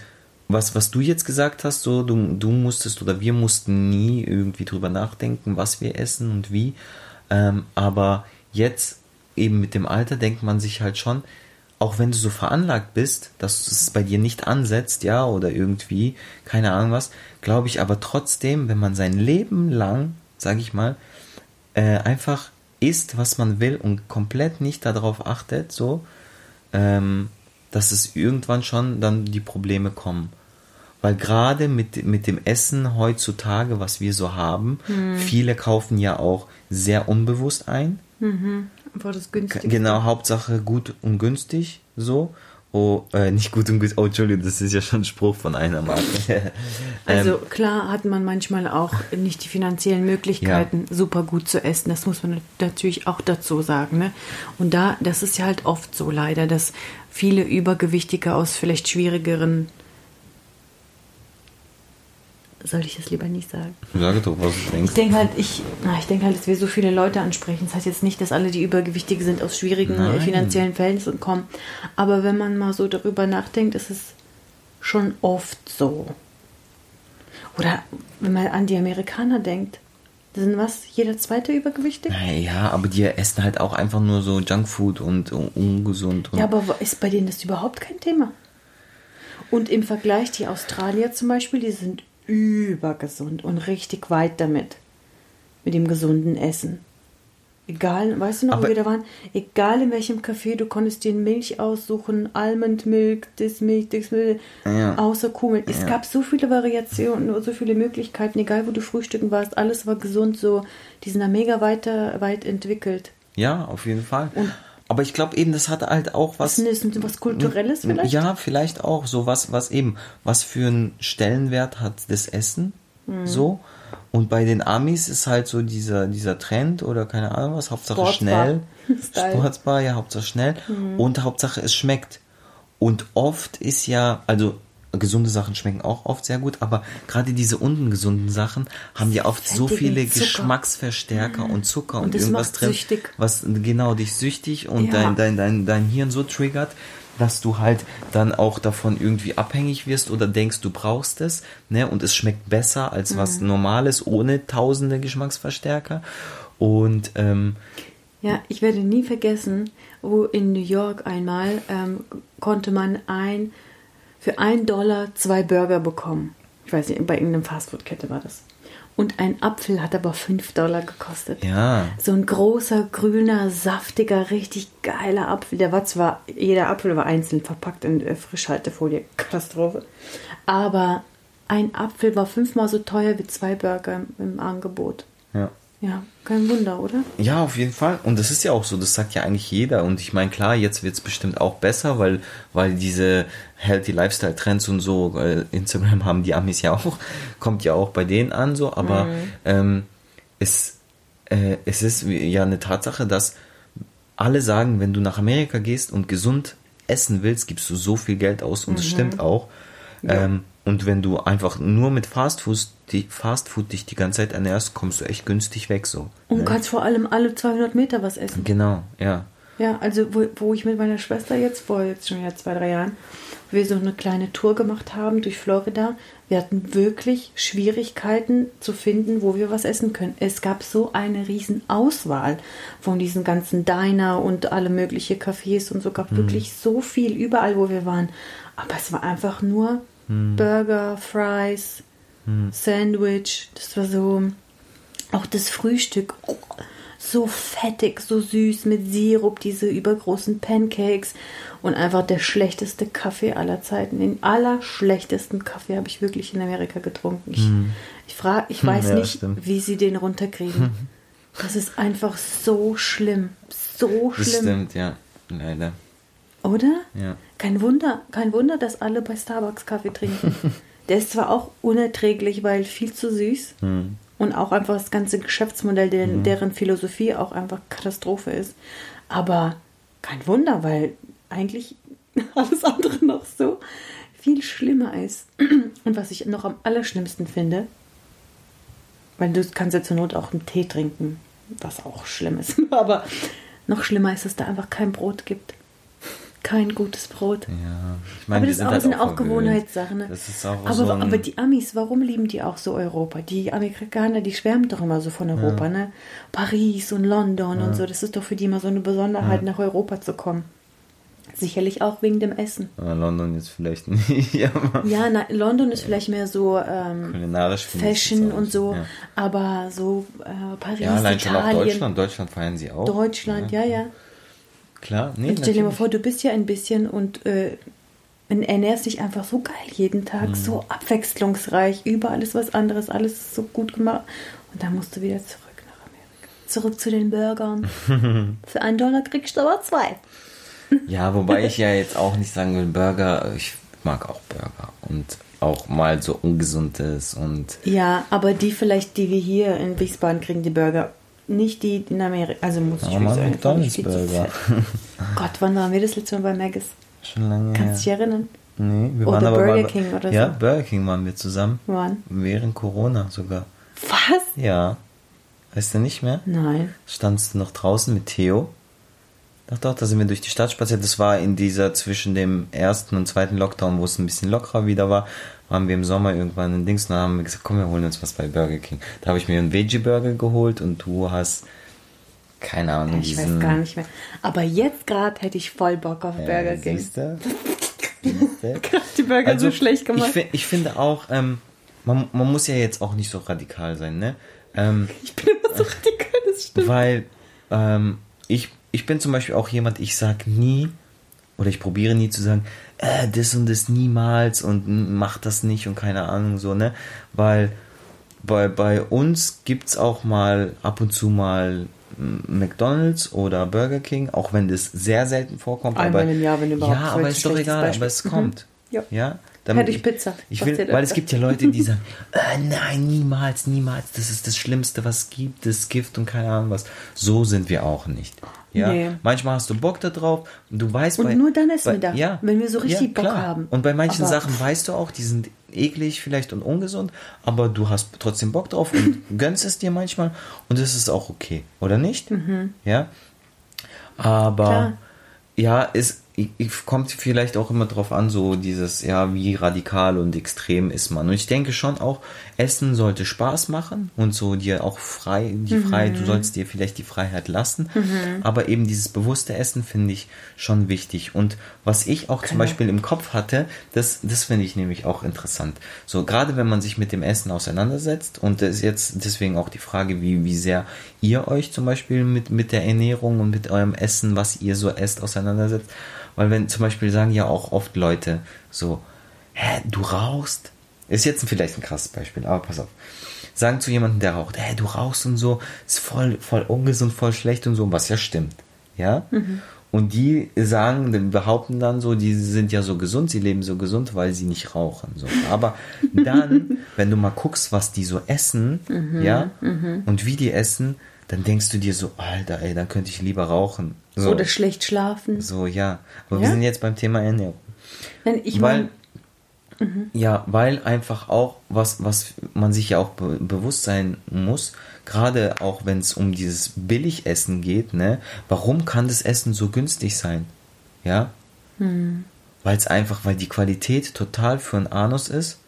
was, was du jetzt gesagt hast, so du, du musstest oder wir mussten nie irgendwie drüber nachdenken, was wir essen und wie. Ähm, aber jetzt eben mit dem Alter denkt man sich halt schon, auch wenn du so veranlagt bist, dass es bei dir nicht ansetzt, ja, oder irgendwie, keine Ahnung was, glaube ich aber trotzdem, wenn man sein Leben lang, sage ich mal, äh, einfach isst, was man will und komplett nicht darauf achtet, so, ähm, dass es irgendwann schon dann die Probleme kommen. Weil gerade mit, mit dem Essen heutzutage, was wir so haben, mhm. viele kaufen ja auch sehr unbewusst ein. Mhm. Einfach das günstig. Genau, Hauptsache gut und günstig so. Oh, äh, nicht gut und gut. Oh, Entschuldigung, das ist ja schon ein Spruch von einer Marke. Also ähm, klar hat man manchmal auch nicht die finanziellen Möglichkeiten, super gut zu essen. Das muss man natürlich auch dazu sagen. Ne? Und da, das ist ja halt oft so leider, dass viele Übergewichtige aus vielleicht schwierigeren soll ich das lieber nicht sagen? Sage doch, was du denkst. Ich denke halt, ich, na, ich denke halt, dass wir so viele Leute ansprechen. Das heißt jetzt nicht, dass alle, die übergewichtig sind, aus schwierigen äh, Nein. finanziellen Verhältnissen kommen. Aber wenn man mal so darüber nachdenkt, ist es schon oft so. Oder wenn man an die Amerikaner denkt, sind was? Jeder zweite übergewichtig? Naja, aber die essen halt auch einfach nur so Junkfood und un- ungesund. Und Ja, aber ist bei denen das überhaupt kein Thema? Und im Vergleich, die Australier zum Beispiel, die sind übergesund und richtig weit damit. Mit dem gesunden Essen. Egal, weißt du noch, wo Aber- wir da waren? Egal in welchem Café, du konntest dir Milch aussuchen, Almond Milk, das Milch, das Milch, Ja. außer Kuhmilch. Es Ja. gab so viele Variationen, so viele Möglichkeiten, egal wo du frühstücken warst, alles war gesund, so, die sind da mega weiter, weit entwickelt. Ja, auf jeden Fall. Aber ich glaube eben, das hat halt auch was. Ist denn was Kulturelles vielleicht? Ja, vielleicht auch so was, was eben, was für einen Stellenwert hat das Essen Mhm. so. Und bei den Amis ist halt so dieser, dieser Trend oder keine Ahnung was, Hauptsache Sportsbar. schnell. Style. Sportsbar, ja, Hauptsache schnell. Mhm. Und Hauptsache es schmeckt. Und oft ist ja, also gesunde Sachen schmecken auch oft sehr gut, aber gerade diese ungesunden Sachen haben ja oft so viele Zucker. Geschmacksverstärker und Zucker und, Und irgendwas drin, süchtig. was genau dich süchtig und Ja. dein, dein, dein, dein Hirn so triggert, dass du halt dann auch davon irgendwie abhängig wirst oder denkst, du brauchst es, ne? Und es schmeckt besser als was Mhm. Normales ohne tausende Geschmacksverstärker. Und ähm, Ja, ich werde nie vergessen, wo in New York einmal ähm, konnte man ein für ein Dollar zwei Burger bekommen. Ich weiß nicht, bei irgendeiner Fastfood-Kette war das. Und ein Apfel hat aber fünf Dollar gekostet. ja, So ein großer, grüner, saftiger, richtig geiler Apfel. Der war zwar, jeder Apfel war einzeln verpackt in äh, Frischhaltefolie. Katastrophe. Aber ein Apfel war fünfmal so teuer wie zwei Burger im, im Angebot. ja. Ja, kein Wunder, oder? Ja, auf jeden Fall. Und das ist ja auch so, das sagt ja eigentlich jeder. Und ich meine, klar, jetzt wird es bestimmt auch besser, weil, weil diese Healthy Lifestyle Trends und so, äh, Instagram haben die Amis ja auch, kommt ja auch bei denen an, so, aber ähm, es, äh, es ist ja eine Tatsache, dass alle sagen, wenn du nach Amerika gehst und gesund essen willst, gibst du so viel Geld aus und das stimmt auch. Ähm, und wenn du einfach nur mit Fastfood, die Fastfood dich die ganze Zeit ernährst, kommst du echt günstig weg so. Und ne? kannst vor allem alle 200 Meter was essen. Genau, ja. Ja, also wo, wo ich mit meiner Schwester jetzt vor jetzt schon ja zwei, drei Jahren, wir so eine kleine Tour gemacht haben durch Florida, wir hatten wirklich Schwierigkeiten zu finden, wo wir was essen können. Es gab so eine riesen Auswahl von diesen ganzen Diner und alle möglichen Cafés und so gab wirklich so viel überall, wo wir waren. Aber es war einfach nur Burger, Fries, Sandwich. Das war so auch das Frühstück. Oh, so fettig, so süß mit Sirup, diese übergroßen Pancakes und einfach der schlechteste Kaffee aller Zeiten. Den allerschlechtesten Kaffee habe ich wirklich in Amerika getrunken. Ich, ich, frag, ich weiß Ja, nicht, stimmt. wie sie den runterkriegen. Das ist einfach so schlimm. So Das schlimm. stimmt, ja. Leider. Oder? Ja. Kein Wunder, kein Wunder, dass alle bei Starbucks Kaffee trinken. Der ist zwar auch unerträglich, weil viel zu süß Hm. Und auch einfach das ganze Geschäftsmodell, deren, deren Philosophie auch einfach Katastrophe ist. Aber kein Wunder, weil eigentlich alles andere noch so viel schlimmer ist. Und was ich noch am allerschlimmsten finde, weil du kannst ja zur Not auch einen Tee trinken, was auch schlimm ist. Aber noch schlimmer ist, dass da einfach kein Brot gibt. Kein gutes Brot. Ja, ich meine, aber das sind ist auch, halt sind auch. Gewohnheitssachen. Ne? Das ist auch aber, so aber die Amis, warum lieben die auch so Europa? Die Amerikaner, die schwärmen doch immer so von Europa, ne? Paris und London und so. Das ist doch für die immer so eine Besonderheit, nach Europa zu kommen. Sicherlich auch wegen dem Essen. Ah, London jetzt vielleicht nicht, aber Ja, na, London ist vielleicht mehr so ähm, kulinarisch Fashion und so, Ja, aber so äh, Paris, ja allein schon auch Italien, Deutschland. Deutschland feiern sie auch. Deutschland, ja, ja. Klar, nee, Und stell dir mal vor, du bist ja ein bisschen und äh, ernährst dich einfach so geil jeden Tag, Mhm. so abwechslungsreich, überall ist was anderes, alles ist so gut gemacht. Und dann musst du wieder zurück nach Amerika. Zurück zu den Burgern. Für einen Dollar kriegst du aber zwei. Ja, wobei ich ja jetzt auch nicht sagen will, Burger, ich mag auch Burger und auch mal so ungesundes und. Ja, aber die vielleicht, die wir hier in Wiesbaden kriegen, die Burger, nicht die in Amerika. Also muss ich Ja, sagen. McDonald's Burger. Gott, wann waren wir das letzte Mal bei Maggis? Schon lange Kannst du dich erinnern? Nee, wir Oder waren aber Burger mal, King oder Ja, so. Burger King waren wir zusammen. Wann? Während Corona sogar. Was? Ja. Weißt du nicht mehr? Nein. Standst du noch draußen mit Theo? Doch, doch, da sind wir durch die Stadt spaziert. Das war in dieser zwischen dem ersten und zweiten Lockdown, wo es ein bisschen lockerer wieder war, waren wir im Sommer irgendwann in Dings und haben wir gesagt, komm, wir holen uns was bei Burger King. Da habe ich mir einen Veggie-Burger geholt und du hast, keine Ahnung, Ich diesen... weiß gar nicht mehr. Aber jetzt gerade hätte ich voll Bock auf Burger King. siehste? Siehste? Die Burger so schlecht gemacht. Ich, ich finde auch, ähm, man, man muss ja jetzt auch nicht so radikal sein, ne? Ähm, Ich bin immer so radikal, das stimmt. weil ähm, ich, ich bin zum Beispiel auch jemand, ich sag nie oder ich probiere nie zu sagen, äh, das und das niemals und mach das nicht und keine Ahnung so, ne? Weil bei, bei uns gibt's auch mal ab und zu mal McDonalds oder Burger King, auch wenn das sehr selten vorkommt. Einmal aber, im Jahr, wenn überhaupt. Ja, aber ist doch egal, Beispiel. aber es Mhm. kommt. Ja. Ja, Hätte ich Pizza. Ich will, weil es gibt ja Leute, die sagen, äh, nein, niemals, niemals, das ist das Schlimmste, was es gibt, das Gift und keine Ahnung was. So sind wir auch nicht. Ja, Nee. manchmal hast du Bock da drauf und du weißt Und bei, nur dann essen wir da, ja, wenn wir so richtig ja, Bock klar. haben. Und bei manchen Aber- Sachen weißt du auch, die sind eklig vielleicht und ungesund, aber du hast trotzdem Bock drauf und gönnst es dir manchmal und das ist auch okay, oder nicht? Ja. Aber Mhm. Klar. ja, es ich- ich- kommt vielleicht auch immer drauf an, so dieses, ja, wie radikal und extrem ist man. Und ich denke schon auch, Essen sollte Spaß machen und so dir auch frei, die Freiheit, du sollst dir vielleicht die Freiheit lassen. Aber eben dieses bewusste Essen finde ich schon wichtig. Und was ich auch zum Genau. Beispiel im Kopf hatte, das, das finde ich nämlich auch interessant. So, gerade wenn man sich mit dem Essen auseinandersetzt und das ist jetzt deswegen auch die Frage, wie, wie sehr ihr euch zum Beispiel mit, mit der Ernährung und mit eurem Essen, was ihr so esst, auseinandersetzt. Weil wenn zum Beispiel sagen ja auch oft Leute so, hä, du rauchst? Ist jetzt vielleicht ein krasses Beispiel, aber pass auf. Sagen zu jemandem, der raucht, hä, du rauchst und so, ist voll, voll ungesund, voll schlecht und so, was ja stimmt. Ja? Und die sagen, behaupten dann so, die sind ja so gesund, sie leben so gesund, weil sie nicht rauchen. So. Aber dann, wenn du mal guckst, was die so essen, ja, und wie die essen, dann denkst du dir so, Alter, ey, dann könnte ich lieber rauchen. So, Oder schlecht schlafen. so ja. Aber wir Ja? sind jetzt beim Thema Ernährung. Nein, ich weil, meine, ja, weil einfach auch, was, was man sich ja auch be bewusst sein muss, gerade auch wenn es um dieses Billigessen geht, ne, warum kann das Essen so günstig sein? Ja? Weil es einfach, weil die Qualität total für einen Anus ist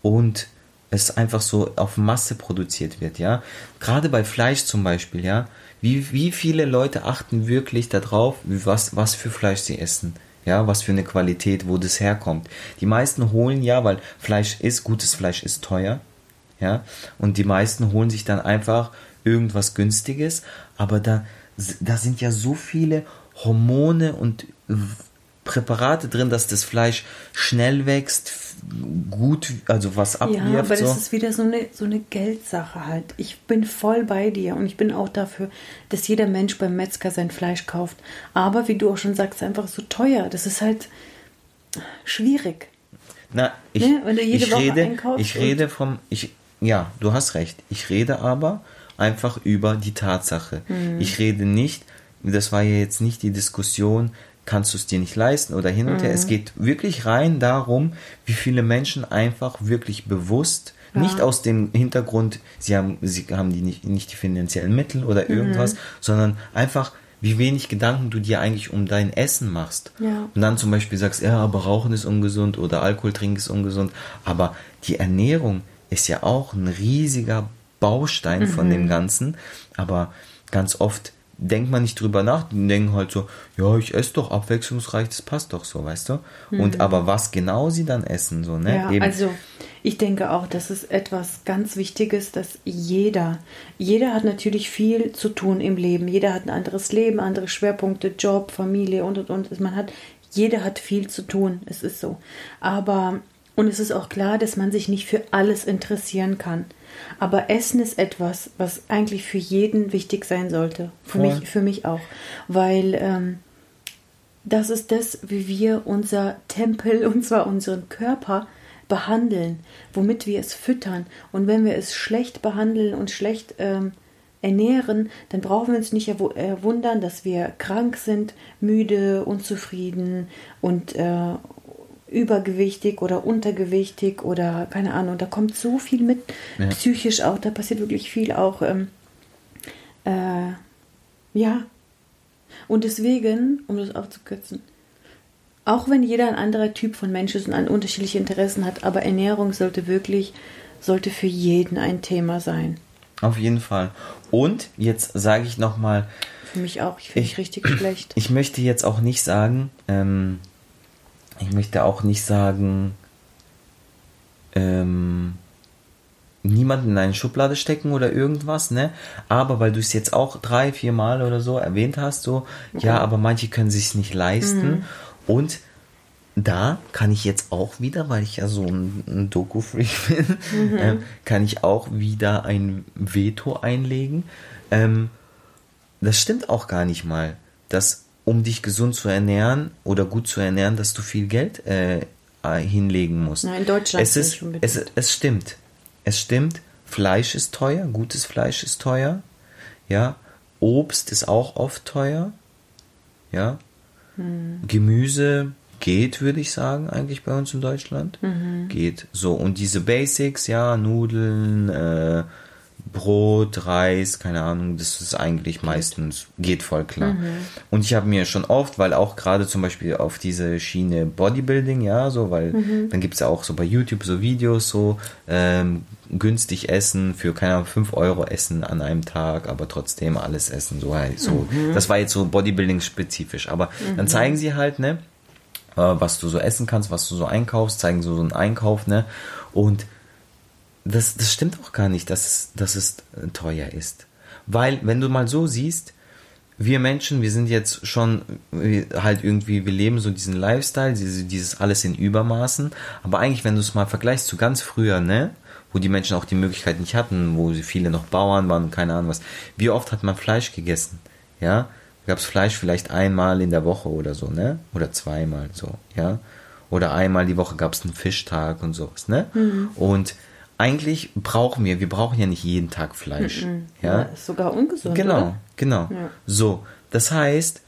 und es einfach so auf Masse produziert wird, ja. Gerade bei Fleisch zum Beispiel, ja. Wie, wie viele Leute achten wirklich darauf, was, was für Fleisch sie essen? Ja, was für eine Qualität, wo das herkommt. Die meisten holen ja, weil Fleisch ist, gutes Fleisch ist teuer, ja. Und die meisten holen sich dann einfach irgendwas Günstiges, aber da, da sind ja so viele Hormone und Präparate drin, dass das Fleisch schnell wächst, gut, also was ja, abwirft. aber das so. ist wieder so eine, so eine Geldsache halt. Ich bin voll bei dir und ich bin auch dafür, dass jeder Mensch beim Metzger sein Fleisch kauft. Aber wie du auch schon sagst, einfach so teuer. Das ist halt schwierig. Na, ich, Ne, wenn du jede ich Woche rede, ich rede vom, ich, ja, du hast recht. Ich rede aber einfach über die Tatsache. Hm. Ich rede nicht, das war ja jetzt nicht die Diskussion, kannst du es dir nicht leisten oder hin und her. Hm. Es geht wirklich rein darum, wie viele Menschen einfach wirklich bewusst, Ja. nicht aus dem Hintergrund, sie haben, sie haben die nicht, nicht die finanziellen Mittel oder Mhm. irgendwas, sondern einfach, wie wenig Gedanken du dir eigentlich um dein Essen machst. Ja. Und dann zum Beispiel sagst, ja, aber Rauchen ist ungesund oder Alkohol trinken ist ungesund. Aber die Ernährung ist ja auch ein riesiger Baustein von Mhm. dem Ganzen. Aber ganz oft denkt man nicht drüber nach. Die denken halt so, ja, ich esse doch abwechslungsreich, das passt doch so, weißt du? Und aber was genau sie dann essen, so, ne? Mhm. Ja, Eben. also ich denke auch, das ist etwas ganz Wichtiges, dass jeder, jeder hat natürlich viel zu tun im Leben. Jeder hat ein anderes Leben, andere Schwerpunkte, Job, Familie und und und. Man hat, jeder hat viel zu tun. Es ist so. Aber und es ist auch klar, dass man sich nicht für alles interessieren kann. Aber Essen ist etwas, was eigentlich für jeden wichtig sein sollte. Für Voll. mich, für mich auch, weil ähm, das ist das, wie wir unser Tempel, und zwar unseren Körper, behandeln, womit wir es füttern. Und wenn wir es schlecht behandeln und schlecht ähm, ernähren, dann brauchen wir uns nicht äh, wundern, dass wir krank sind, müde, unzufrieden und äh, übergewichtig oder untergewichtig oder keine Ahnung. Da kommt so viel mit ja. psychisch auch, da passiert wirklich viel auch. Ähm, äh, ja. Und deswegen, um das aufzukürzen, auch wenn jeder ein anderer Typ von Mensch ist und an unterschiedliche Interessen hat, aber Ernährung sollte wirklich, sollte für jeden ein Thema sein. Auf jeden Fall. Und jetzt sage ich nochmal. Für mich auch, ich finde mich richtig schlecht. Ich möchte jetzt auch nicht sagen, ähm, ich möchte auch nicht sagen, ähm, niemanden in eine Schublade stecken oder irgendwas, ne? Aber weil du es jetzt auch drei, vier Mal oder so erwähnt hast, so, okay. ja, aber manche können sich nicht leisten. Mhm. Und da kann ich jetzt auch wieder, weil ich ja so ein, ein Doku-Freak bin, mhm. äh, kann ich auch wieder ein Veto einlegen. Ähm, das stimmt auch gar nicht mal, dass um dich gesund zu ernähren oder gut zu ernähren, dass du viel Geld äh, hinlegen musst. Nein, in Deutschland es ist, es, es stimmt. Es stimmt, Fleisch ist teuer, gutes Fleisch ist teuer. Ja, Obst ist auch oft teuer. Ja, hm. Gemüse geht, würde ich sagen, eigentlich bei uns in Deutschland. Mhm. Geht so. Und diese Basics, ja, Nudeln, äh, Brot, Reis, keine Ahnung, das ist eigentlich meistens, geht voll klar. Mhm. Und ich habe mir schon oft, weil auch gerade zum Beispiel auf diese Schiene Bodybuilding, ja, so, weil mhm. dann gibt es ja auch so bei YouTube so Videos, so ähm, günstig essen für, keine Ahnung, 5 Euro essen an einem Tag, aber trotzdem alles essen, so halt, so. Mhm. Das war jetzt so Bodybuilding-spezifisch, aber dann mhm. zeigen sie halt, ne, äh, was du so essen kannst, was du so einkaufst, zeigen so, so einen Einkauf, ne, und das, das stimmt auch gar nicht, dass, dass es teuer ist. Weil, wenn du mal so siehst, wir Menschen, wir sind jetzt schon halt irgendwie, wir leben so diesen Lifestyle, diese, dieses alles in Übermaßen. Aber eigentlich, wenn du es mal vergleichst zu ganz früher, ne, wo die Menschen auch die Möglichkeit nicht hatten, wo viele noch Bauern waren, keine Ahnung was. Wie oft hat man Fleisch gegessen? Ja, gab es Fleisch vielleicht einmal in der Woche oder so, ne? Oder zweimal so, ja. Oder einmal die Woche gab es einen Fischtag und sowas, ne? Mhm. Und eigentlich brauchen wir, wir brauchen ja nicht jeden Tag Fleisch. Mhm. Ja? ja, ist sogar ungesund. Genau, oder? genau. Ja. So, das heißt,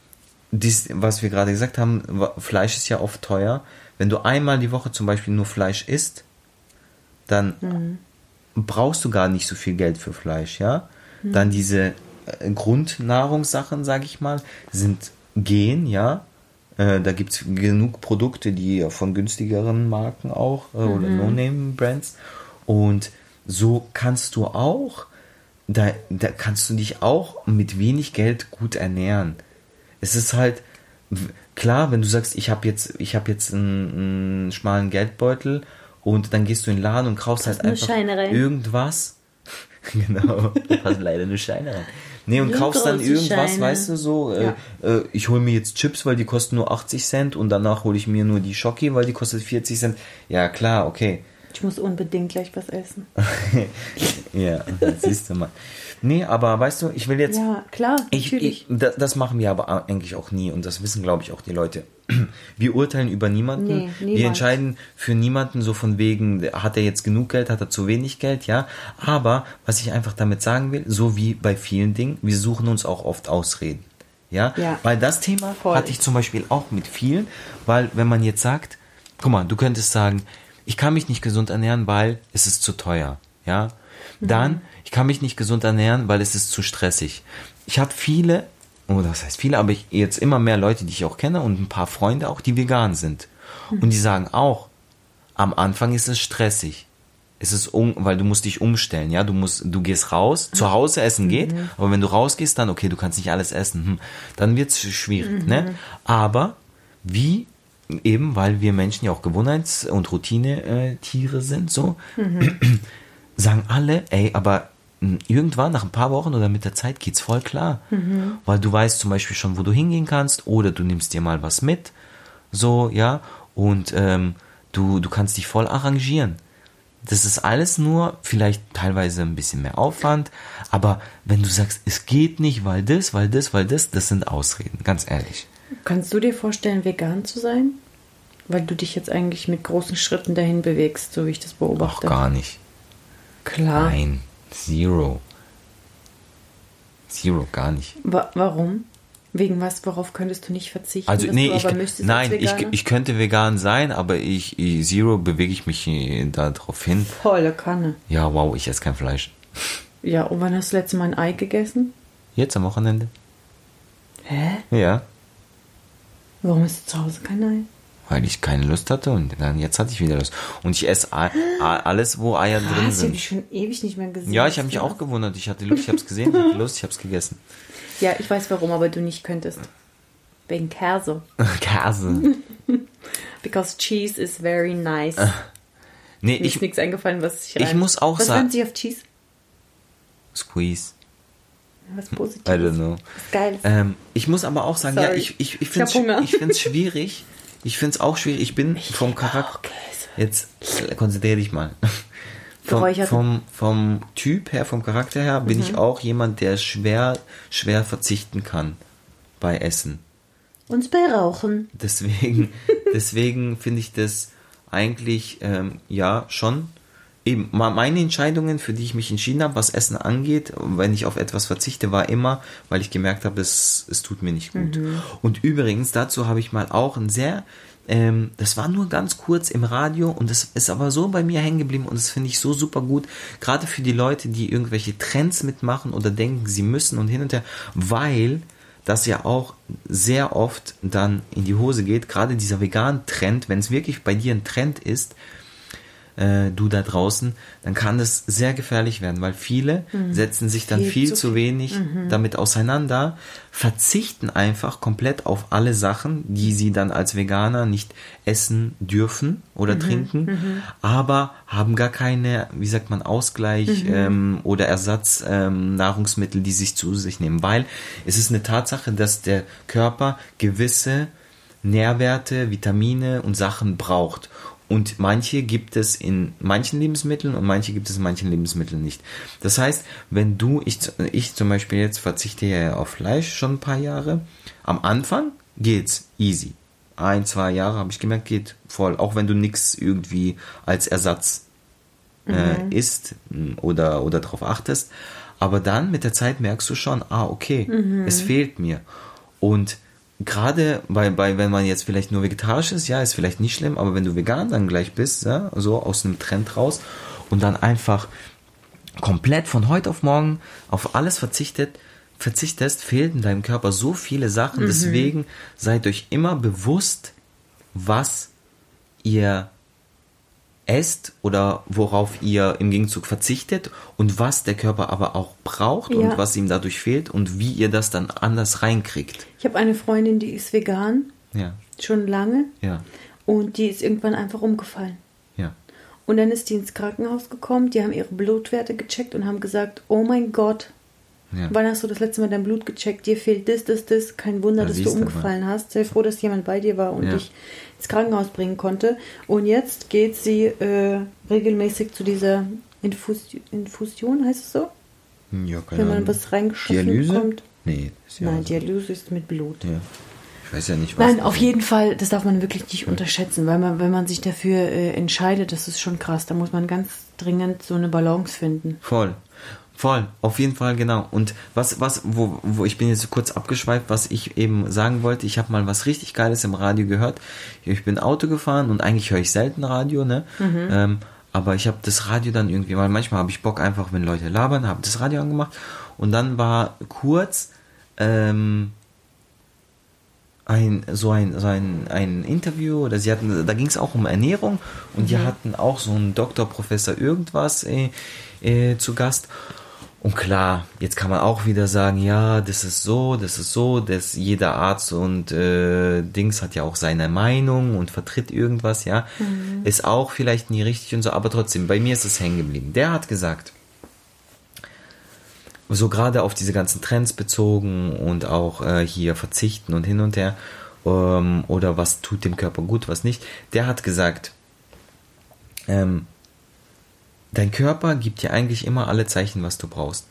dies, was wir gerade gesagt haben, Fleisch ist ja oft teuer. Wenn du einmal die Woche zum Beispiel nur Fleisch isst, dann mhm. brauchst du gar nicht so viel Geld für Fleisch, ja. Mhm. Dann diese äh, Grundnahrungssachen, sage ich mal, sind gehen, ja. Äh, da gibt es genug Produkte, die von günstigeren Marken auch äh, oder mhm. No-Name-Brands und so kannst du auch, da, da kannst du dich auch mit wenig Geld gut ernähren. Es ist halt klar, wenn du sagst, ich habe jetzt, ich habe jetzt einen, einen, schmalen Geldbeutel und dann gehst du in den Laden und kaufst halt einfach irgendwas. genau, du hast leider nur Scheine rein. Nee, und kaufst dann irgendwas, Scheine. weißt du, so, äh, ja. äh, ich hole mir jetzt Chips, weil die kosten nur 80 Cent und danach hole ich mir nur die Schoki, weil die kostet 40 Cent. Ja, klar, okay. Ich muss unbedingt gleich was essen. ja, siehst du mal. Nee, aber weißt du, ich will jetzt. Ja, klar, ich, natürlich. Ich, das machen wir aber eigentlich auch nie und das wissen, glaube ich, auch die Leute. Wir urteilen über niemanden. Nee, wir entscheiden für niemanden so von wegen, hat er jetzt genug Geld, hat er zu wenig Geld, ja. Aber was ich einfach damit sagen will, so wie bei vielen Dingen, wir suchen uns auch oft Ausreden. Ja, ja. weil das Thema Voll. hatte ich zum Beispiel auch mit vielen, weil wenn man jetzt sagt, guck mal, du könntest sagen, ich kann mich nicht gesund ernähren, weil es ist zu teuer. Ja, mhm. dann ich kann mich nicht gesund ernähren, weil es ist zu stressig. Ich habe viele, oh, das heißt viele, aber ich, jetzt immer mehr Leute, die ich auch kenne und ein paar Freunde auch, die vegan sind. Mhm. Und die sagen auch, am Anfang ist es stressig. Es ist um, weil du musst dich umstellen, ja, du musst, du gehst raus, zu Hause essen geht, mhm. aber wenn du rausgehst, dann okay, du kannst nicht alles essen, hm, dann wird's schwierig, mhm. ne? Aber wie eben weil wir Menschen ja auch Gewohnheits- und Routine-Tiere sind, so, mhm. sagen alle, ey, aber hm, irgendwann nach ein paar Wochen oder mit der Zeit geht's voll klar. Mhm. Weil du weißt zum Beispiel schon, wo du hingehen kannst, oder du nimmst dir mal was mit, so, ja, und ähm, du, du kannst dich voll arrangieren. Das ist alles nur vielleicht teilweise ein bisschen mehr Aufwand, aber wenn du sagst, es geht nicht, weil das, weil das, weil das, das sind Ausreden, ganz ehrlich. Kannst du dir vorstellen, vegan zu sein? Weil du dich jetzt eigentlich mit großen Schritten dahin bewegst, so wie ich das Auch beobachte. gar nicht. Klar. Nein, zero. Zero, gar nicht. Wa warum? Wegen was, worauf könntest du nicht verzichten? Also nee, ich, nein, ich, ich könnte vegan sein, aber ich, ich Zero bewege ich mich äh, da drauf hin. Volle Kanne. Ja, wow, ich esse kein Fleisch. Ja, und wann hast du das letzte Mal ein Ei gegessen? Jetzt am Wochenende? Hä? Ja, Warum ist zu Hause kein Ei? weil ich keine Lust hatte und dann jetzt hatte ich wieder Lust. Und ich esse alles, wo Eier drin Was? Ich habe sind. dich schon ewig nicht mehr gesehen. Ja, ich habe mich auch gewundert. Ich hatte Lust, ich habe es gesehen, ich hatte Lust, ich habe es gegessen. Ja, ich weiß warum, aber du nicht könntest. Wegen Käse. Käse. Because cheese is very nice. Nee, Mir ist ich nichts eingefallen, was ich ich muss auch Was sagen- sich auf Cheese? Squeeze. Was Positives. I don't know. Was Geiles. Ähm, ich muss aber auch sagen, ja, Sorry. ich, ich, ich Ich finde es schwierig. Ich finde es auch schwierig. Ich bin vom liebe Charakter. Jetzt konzentriere dich mal. Vom, vom, vom Typ her, vom Charakter her, bin Mhm. ich auch jemand, der schwer, schwer verzichten kann bei Essen. Uns bei Rauchen. Deswegen, deswegen finde ich das eigentlich, ähm, ja, schon. Eben, meine Entscheidungen, für die ich mich entschieden habe, was Essen angeht, wenn ich auf etwas verzichte, war immer, weil ich gemerkt habe, es, es tut mir nicht gut. Und übrigens, dazu habe ich mal auch ein sehr, ähm, das war nur ganz kurz im Radio und das ist aber so bei mir hängen geblieben und das finde ich so super gut, gerade für die Leute, die irgendwelche Trends mitmachen oder denken, sie müssen und hin und her, weil das ja auch sehr oft dann in die Hose geht, gerade dieser vegan-Trend, wenn es wirklich bei dir ein Trend ist, äh, du da draußen, dann kann das sehr gefährlich werden, weil viele setzen sich dann Viel viel, zu zu wenig damit auseinander, verzichten einfach komplett auf alle Sachen, die sie dann als Veganer nicht essen dürfen oder trinken, aber haben gar keine, wie sagt man, Ausgleich ähm, oder Ersatz ähm, Nahrungsmittel, die sich zu sich nehmen, weil es ist eine Tatsache, dass der Körper gewisse Nährwerte, Vitamine und Sachen braucht. Und manche gibt es in manchen Lebensmitteln und manche gibt es in manchen Lebensmitteln nicht. Das heißt, wenn du, ich, ich zum Beispiel jetzt verzichte ja auf Fleisch schon ein paar Jahre. Am Anfang geht's easy. Ein, zwei Jahre habe ich gemerkt, geht voll. Auch wenn du nichts irgendwie als Ersatz äh, isst m, oder, oder darauf achtest. Aber dann mit der Zeit merkst du schon, ah, okay, es fehlt mir. Und gerade bei, bei, wenn man jetzt vielleicht nur vegetarisch ist, ja, ist vielleicht nicht schlimm, aber wenn du vegan dann gleich bist, ja, so aus einem Trend raus und dann einfach komplett von heute auf morgen auf alles verzichtet, verzichtest, fehlen deinem Körper so viele Sachen. Deswegen seid euch immer bewusst, was ihr esst oder worauf ihr im Gegenzug verzichtet und was der Körper aber auch braucht Ja. und was ihm dadurch fehlt und wie ihr das dann anders reinkriegt. Ich habe eine Freundin, die ist vegan, Ja, schon lange. ja, Und die ist irgendwann einfach umgefallen. ja. Und dann ist die ins Krankenhaus gekommen, die haben ihre Blutwerte gecheckt und haben gesagt, oh mein Gott, ja. wann hast du das letzte Mal dein Blut gecheckt? Dir fehlt das, das, das. Kein Wunder, Ja, dass du umgefallen hast. Sei froh, dass jemand bei dir war und Ja. dich ins Krankenhaus bringen konnte. Und jetzt geht sie äh, regelmäßig zu dieser Infus Infusion, heißt es so? ja keine Wenn man Ahnung. was reingeschossen Dialyse? bekommt. Nee, ist ja Nein, so. Dialyse ist mit Blut. Ja. Ich weiß ja nicht, was. Nein, auf jeden Fall, das darf man wirklich nicht unterschätzen, weil man, wenn man sich dafür äh, entscheidet, das ist schon krass. Da muss man ganz dringend so eine Balance finden. Voll. Voll, auf jeden Fall, genau. Und was, was, wo, wo ich bin jetzt kurz abgeschweift, was ich eben sagen wollte, ich habe mal was richtig Geiles im Radio gehört. Ich bin Auto gefahren und eigentlich höre ich selten Radio, ne? Ähm, aber ich habe das Radio dann irgendwie, weil manchmal habe ich Bock einfach, wenn Leute labern, habe das Radio angemacht und dann war kurz ähm, ein so ein so ein, ein Interview oder sie hatten da ging es auch um Ernährung und die hatten auch so einen Doktor Professor irgendwas äh, äh, zu Gast und klar jetzt kann man auch wieder sagen ja das ist so das ist so dass jeder Arzt und äh, Dings hat ja auch seine Meinung und vertritt irgendwas ja ist auch vielleicht nie richtig und so aber trotzdem bei mir ist es hängen geblieben der hat gesagt so gerade auf diese ganzen Trends bezogen und auch äh, hier verzichten und hin und her ähm, oder was tut dem Körper gut, was nicht. Der hat gesagt, ähm, dein Körper gibt dir eigentlich immer alle Zeichen, was du brauchst.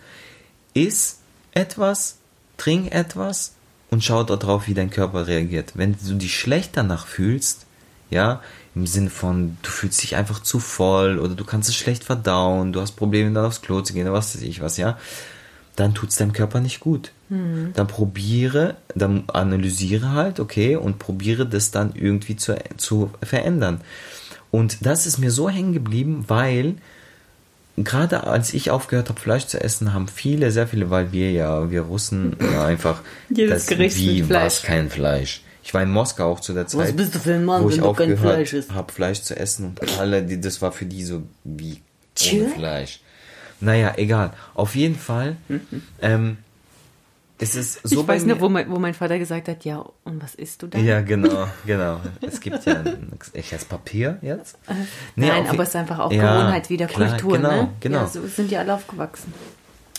Iss etwas, trink etwas und schau darauf, wie dein Körper reagiert. Wenn du dich schlecht danach fühlst, ja, im Sinne von, du fühlst dich einfach zu voll oder du kannst es schlecht verdauen, du hast Probleme dann aufs Klo zu gehen oder was weiß ich was, ja, dann tut es deinem Körper nicht gut. Mhm. Dann probiere, dann analysiere halt, okay, und probiere das dann irgendwie zu, zu verändern. Und das ist mir so hängen geblieben, weil gerade als ich aufgehört habe, Fleisch zu essen, haben viele, sehr viele, weil wir ja, wir Russen ja einfach Jedes das, Gericht wie war es kein Fleisch. Ich war in Moskau auch zu der Zeit, Was bist du für ein Mann, wo wenn ich du kein Fleisch isst? habe, Fleisch zu essen und alle, die, das war für die so wie Tschö? ohne Fleisch. Naja, egal. Auf jeden Fall, ähm, es ist so ich weiß noch, wo mein, wo mein Vater gesagt hat, ja, und was isst du dann? ja, genau, genau. Es gibt ja ein echtes Papier jetzt. Nee, Nein, aber es ist einfach auch Ja, Gewohnheit wieder, klar, Kultur, genau, ne? Genau. Ja, so sind die alle aufgewachsen.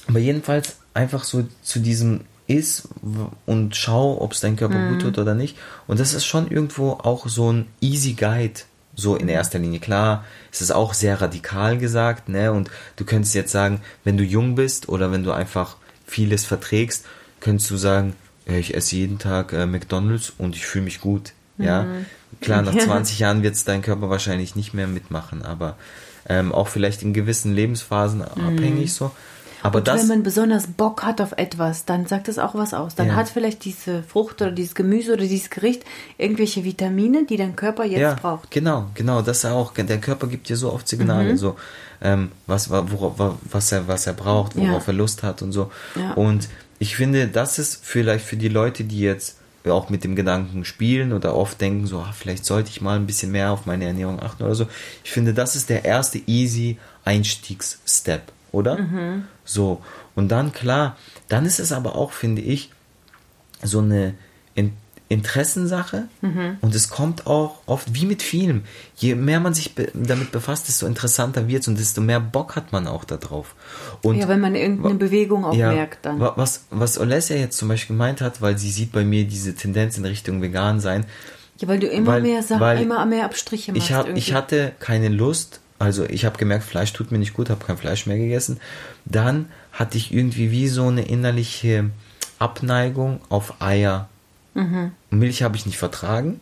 Aber jedenfalls einfach so zu diesem Iss w- und schau, ob es dein Körper Mhm. gut tut oder nicht. Und das ist schon irgendwo auch so ein easy Guide. So in erster Linie. Klar, es ist auch sehr radikal gesagt, ne? Und du könntest jetzt sagen, wenn du jung bist oder wenn du einfach vieles verträgst, könntest du sagen, ja, ich esse jeden Tag äh, McDonalds und ich fühle mich gut. Ja. Klar, nach Mhm. Ja. 20 Jahren wird es dein Körper wahrscheinlich nicht mehr mitmachen, aber ähm, auch vielleicht in gewissen Lebensphasen abhängig so. Aber Mhm. Und das. wenn man besonders Bock hat auf etwas, dann sagt es auch was aus. Dann Ja. hat vielleicht diese Frucht oder dieses Gemüse oder dieses Gericht irgendwelche Vitamine, die dein Körper jetzt ja, braucht. Genau, genau, das ist auch, der Körper gibt dir so oft Signale, Mhm. so, ähm, was, worauf, wa- was, er, was er braucht, worauf Ja. er Lust hat und so. Und ich finde, das ist vielleicht für die Leute, die jetzt auch mit dem Gedanken spielen oder oft denken, so, ah, vielleicht sollte ich mal ein bisschen mehr auf meine Ernährung achten oder so. Ich finde, das ist der erste easy Einstiegsstep, oder? Mhm. So. Und dann, klar, dann ist es aber auch, finde ich, so eine In Interessensache Mhm. und es kommt auch oft wie mit Film. Je mehr man sich be damit befasst, desto interessanter wird es und desto mehr Bock hat man auch darauf. Und ja, wenn man irgendeine Bewegung auch ja, merkt dann. wa- Was, was Olesja jetzt zum Beispiel gemeint hat, weil sie sieht bei mir diese Tendenz in Richtung vegan sein. Ja, weil du immer weil- mehr Sachen, immer mehr Abstriche machst. Ich, hab, irgendwie. ich hatte keine Lust, also ich habe gemerkt, Fleisch tut mir nicht gut, habe kein Fleisch mehr gegessen. Dann hatte ich irgendwie wie so eine innerliche Abneigung auf Eier. Mhm. Milch habe ich nicht vertragen,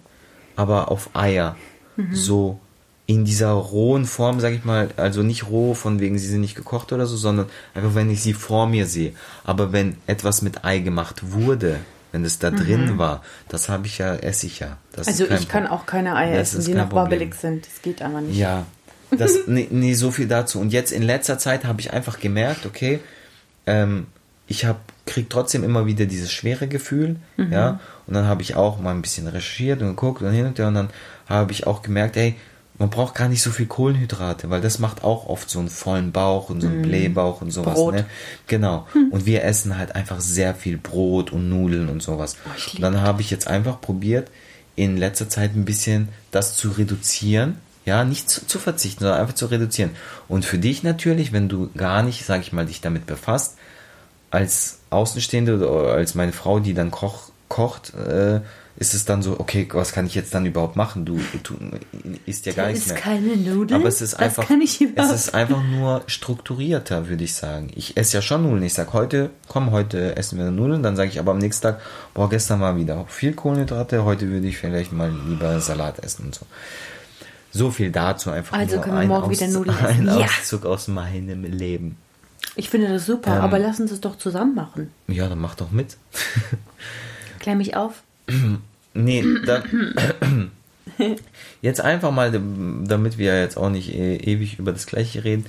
aber auf Eier. Mhm. So in dieser rohen Form, sage ich mal, also nicht roh, von wegen sie sind nicht gekocht oder so, sondern einfach, wenn ich sie vor mir sehe. Aber wenn etwas mit Ei gemacht wurde, wenn es da drin war, das habe ich ja, esse ich ja. Das Mhm. also ich kann Pro- auch keine Eier Das essen, die noch Problem. wabbelig sind. Das geht aber nicht. Ja, das, nee, nee, so viel dazu. Und jetzt in letzter Zeit habe ich einfach gemerkt, okay, ähm, ich hab, krieg trotzdem immer wieder dieses schwere Gefühl, ja. Und dann habe ich auch mal ein bisschen recherchiert und geguckt und hin und her und dann habe ich auch gemerkt, ey, man braucht gar nicht so viel Kohlenhydrate, weil das macht auch oft so einen vollen Bauch und so einen Blähbauch und sowas, Brot. ne? Genau. Und wir essen halt einfach sehr viel Brot und Nudeln und sowas. ich und dann habe ich jetzt einfach probiert, in letzter Zeit ein bisschen das zu reduzieren. Ja, nicht zu, zu verzichten, sondern einfach zu reduzieren. Und für dich natürlich, wenn du gar nicht, sag ich mal, dich damit befasst, als Außenstehende oder als meine Frau, die dann koch, kocht, äh, ist es dann so, okay, was kann ich jetzt dann überhaupt machen? Du, du isst ja gar nichts mehr. keine Nudeln. Aber es ist einfach, kann ich es ist einfach nur strukturierter, würde ich sagen. Ich esse ja schon Nudeln. Ich sag heute, komm, heute essen wir Nudeln. Dann sage ich aber am nächsten Tag, boah, gestern war wieder viel Kohlenhydrate. Heute würde ich vielleicht mal lieber Salat essen und so. So viel dazu einfach. Also nur können wir ein morgen wieder Nudeln Ein essen. Ja. Auszug aus meinem Leben. Ich finde das super, Ähm, aber lass uns das doch zusammen machen. Ja, dann mach doch mit. Klär mich auf. Nee, da, jetzt einfach mal, damit wir jetzt auch nicht äh, ewig über das Gleiche reden,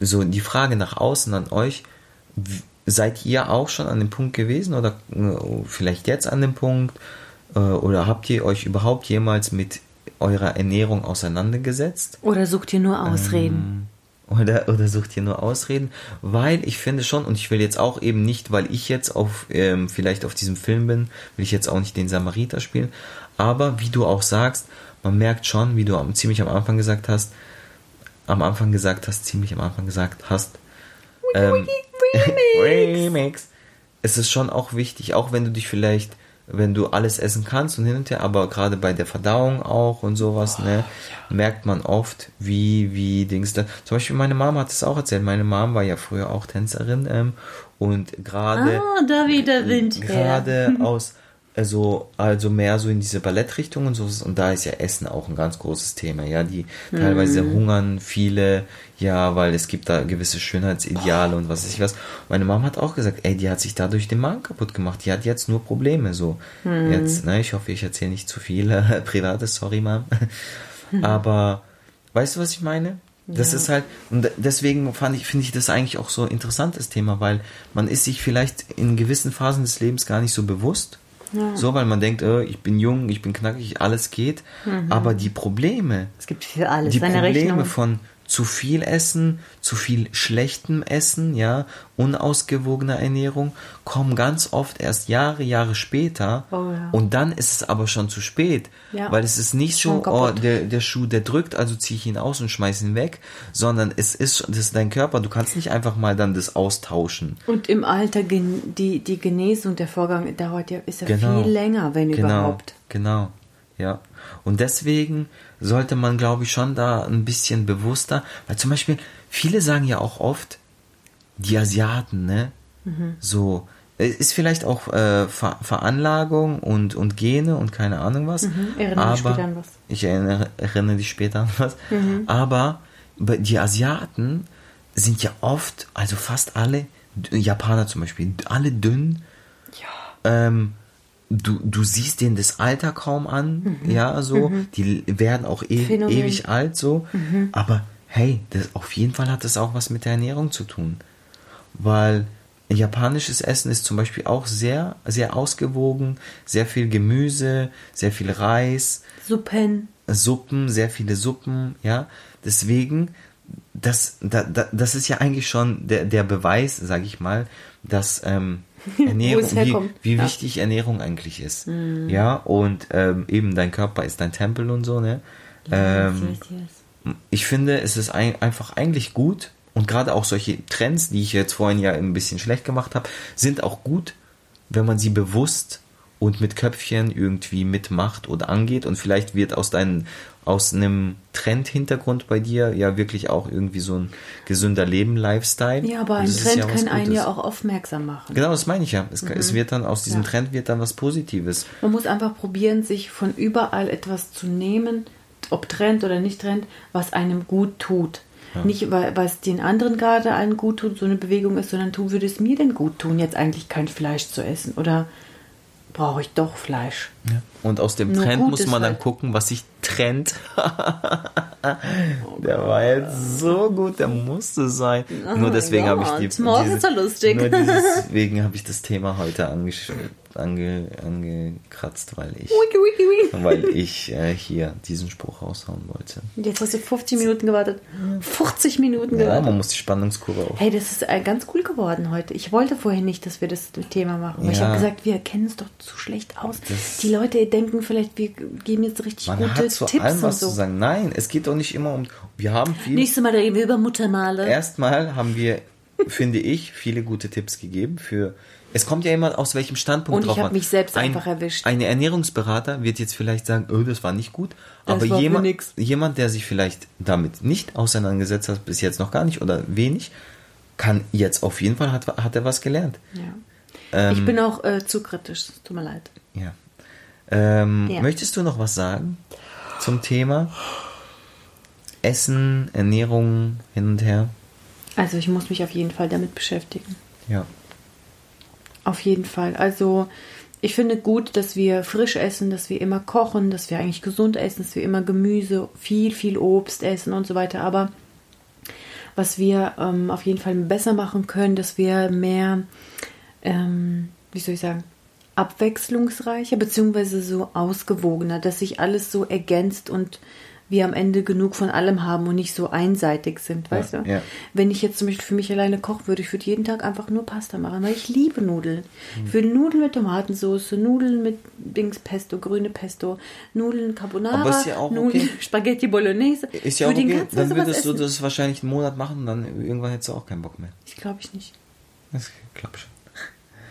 so die Frage nach außen an euch, seid ihr auch schon an dem Punkt gewesen oder äh, vielleicht jetzt an dem Punkt äh, oder habt ihr euch überhaupt jemals mit eurer Ernährung auseinandergesetzt? Oder sucht ihr nur Ausreden? Oder, oder sucht ihr nur Ausreden? Weil ich finde schon, und ich will jetzt auch eben nicht, weil ich jetzt auf, ähm, vielleicht auf diesem Film bin, will ich jetzt auch nicht den Samariter spielen. Aber wie du auch sagst, man merkt schon, wie du am, ziemlich am Anfang gesagt hast, am Anfang gesagt hast, ziemlich am Anfang gesagt hast, ähm, Remix. Es ist schon auch wichtig, auch wenn du dich vielleicht, wenn du alles essen kannst und hin und her, aber gerade bei der Verdauung auch und sowas, ne, merkt man oft, wie, wie Dings da. Zum Beispiel meine Mama hat es auch erzählt. Meine Mom war ja früher auch Tänzerin ähm, und gerade Ah, da wieder Wind gerade aus also, also mehr so in diese Ballettrichtung und so. Und da ist ja Essen auch ein ganz großes Thema. Ja, die teilweise hungern viele, ja, weil es gibt da gewisse Schönheitsideale und was weiß ich was. Meine Mama hat auch gesagt, ey, die hat sich dadurch den Magen kaputt gemacht. Die hat jetzt nur Probleme, so. Jetzt, ne, ich hoffe, ich erzähle nicht zu viel äh, Privates, sorry, Mom. Aber, weißt du, was ich meine? Das Ja. ist halt, und deswegen fand ich, finde ich das eigentlich auch so ein interessantes Thema, weil man ist sich vielleicht in gewissen Phasen des Lebens gar nicht so bewusst. Ja. So, weil man denkt, äh, ich bin jung, ich bin knackig, alles geht. Aber die Probleme, Es gibt für alles die seine Probleme Rechnung. von zu viel Essen, zu viel schlechtem Essen, ja, unausgewogener Ernährung, kommen ganz oft erst Jahre, Jahre später. Oh ja. Und dann ist es aber schon zu spät. Ja. Weil es ist nicht Schon so, oh, der, der Schuh, der drückt, also ziehe ich ihn aus und schmeiß ihn weg, sondern es ist, das ist dein Körper, du kannst nicht einfach mal dann das austauschen. Und im Alter, die, die Genesung, der Vorgang dauert ja, ist ja Genau. viel länger, wenn Genau, überhaupt. genau, ja. Und deswegen sollte man, glaube ich, schon da ein bisschen bewusster, weil zum Beispiel, viele sagen ja auch oft, die Asiaten, ne, Mhm. so, es ist vielleicht auch äh, Ver Veranlagung und, und Gene und keine Ahnung was. Mhm. Erinnere dich später an was. Ich erinnere, erinnere dich später an was. Mhm. Aber die Asiaten sind ja oft, also fast alle, Japaner zum Beispiel, alle dünn, Ja. ähm, du, du siehst denen das Alter kaum an, ja, so, die werden auch e Phänomen. ewig alt, so, aber hey, das, auf jeden Fall hat das auch was mit der Ernährung zu tun, weil japanisches Essen ist zum Beispiel auch sehr, sehr ausgewogen, sehr viel Gemüse, sehr viel Reis, Suppen. Suppen, sehr viele Suppen, ja. Deswegen, das, da, da, das ist ja eigentlich schon der, der Beweis, sage ich mal, dass ähm, Ernährung, wie, wie Ja. Mhm. wichtig Ernährung eigentlich ist. Ja, und ähm, eben dein Körper ist dein Tempel und so, ne? Ähm, ich finde, es ist ein, einfach eigentlich gut und gerade auch solche Trends, die ich jetzt vorhin ja ein bisschen schlecht gemacht habe, sind auch gut, wenn man sie bewusst und mit Köpfchen irgendwie mitmacht oder angeht und vielleicht wird aus deinem aus einem Trend-Hintergrund bei dir ja wirklich auch irgendwie so ein gesünder Leben, Lifestyle. Ja, aber ein Trend ja kann einen ja auch aufmerksam machen. Genau, das meine ich ja. Es, es wird dann aus diesem Ja. Trend wird dann was Positives. Man muss einfach probieren, sich von überall etwas zu nehmen, ob Trend oder nicht Trend, was einem gut tut. Nicht, weil was den anderen gerade allen gut tut, so eine Bewegung ist, sondern tu, würde es mir denn gut tun, jetzt eigentlich kein Fleisch zu essen? Oder brauche ich doch Fleisch? Und aus dem Nur Trend muss man dann halt- gucken, was sich trennt. der war jetzt so gut, der musste sein. nur mein deswegen habe ich die. morgen ist er lustig. Nur deswegen habe ich das Thema heute angesch ange angekratzt, weil ich, Wiki, wiki, wiki. weil ich äh, hier diesen Spruch raushauen wollte. Jetzt hast du 50 Minuten gewartet. 50 Minuten Ja, gewartet. man muss die Spannungskurve auf. Hey, das ist äh, ganz cool geworden heute. Ich wollte vorher nicht, dass wir das Thema machen. Weil ich Ja. habe gesagt, wir kennen es doch zu schlecht aus. Das- Die Leute denken vielleicht, wir geben jetzt richtig Man gute hat zu Tipps allem und was so. zu sagen. Nein, es geht doch nicht immer um. Wir haben viel. Nächstes Mal reden wir über Muttermale. Erstmal haben wir, finde ich, viele gute Tipps gegeben für. Es kommt ja immer aus welchem Standpunkt Und ich drauf hab an. mich selbst ein, einfach erwischt. Ein Ernährungsberater wird jetzt vielleicht sagen, oh, das war nicht gut. Das aber jemand, jemand, der sich vielleicht damit nicht auseinandergesetzt hat, bis jetzt noch gar nicht oder wenig, kann jetzt auf jeden Fall, hat, hat er was gelernt. Ja. ich Ähm, bin auch äh, zu kritisch. Tut mir leid. Ja. Ähm, Ja. Möchtest du noch was sagen zum Thema? Essen, Ernährung, hin und her? Also ich muss mich auf jeden Fall damit beschäftigen. Ja. Auf jeden Fall. Also ich finde gut, dass wir frisch essen, dass wir immer kochen, dass wir eigentlich gesund essen, dass wir immer Gemüse, viel, viel Obst essen und so weiter. Aber was wir ähm, auf jeden Fall besser machen können, dass wir mehr, ähm, wie soll ich sagen, abwechslungsreicher beziehungsweise so ausgewogener, dass sich alles so ergänzt und wir am Ende genug von allem haben und nicht so einseitig sind, weißt du? ja. Wenn ich jetzt zum Beispiel für mich alleine kochen würde, ich würde jeden Tag einfach nur Pasta machen, weil ich liebe Nudeln. Ich würde Nudeln mit Tomatensauce, Nudeln mit Dings Pesto, grüne Pesto, Nudeln Carbonara, Aber ist ja auch Nudeln okay. Spaghetti Bolognese. Ist ja Ich auch okay. Dann würdest du das wahrscheinlich einen Monat machen und dann irgendwann hättest du auch keinen Bock mehr. Ich glaube ich nicht. Das klappt schon.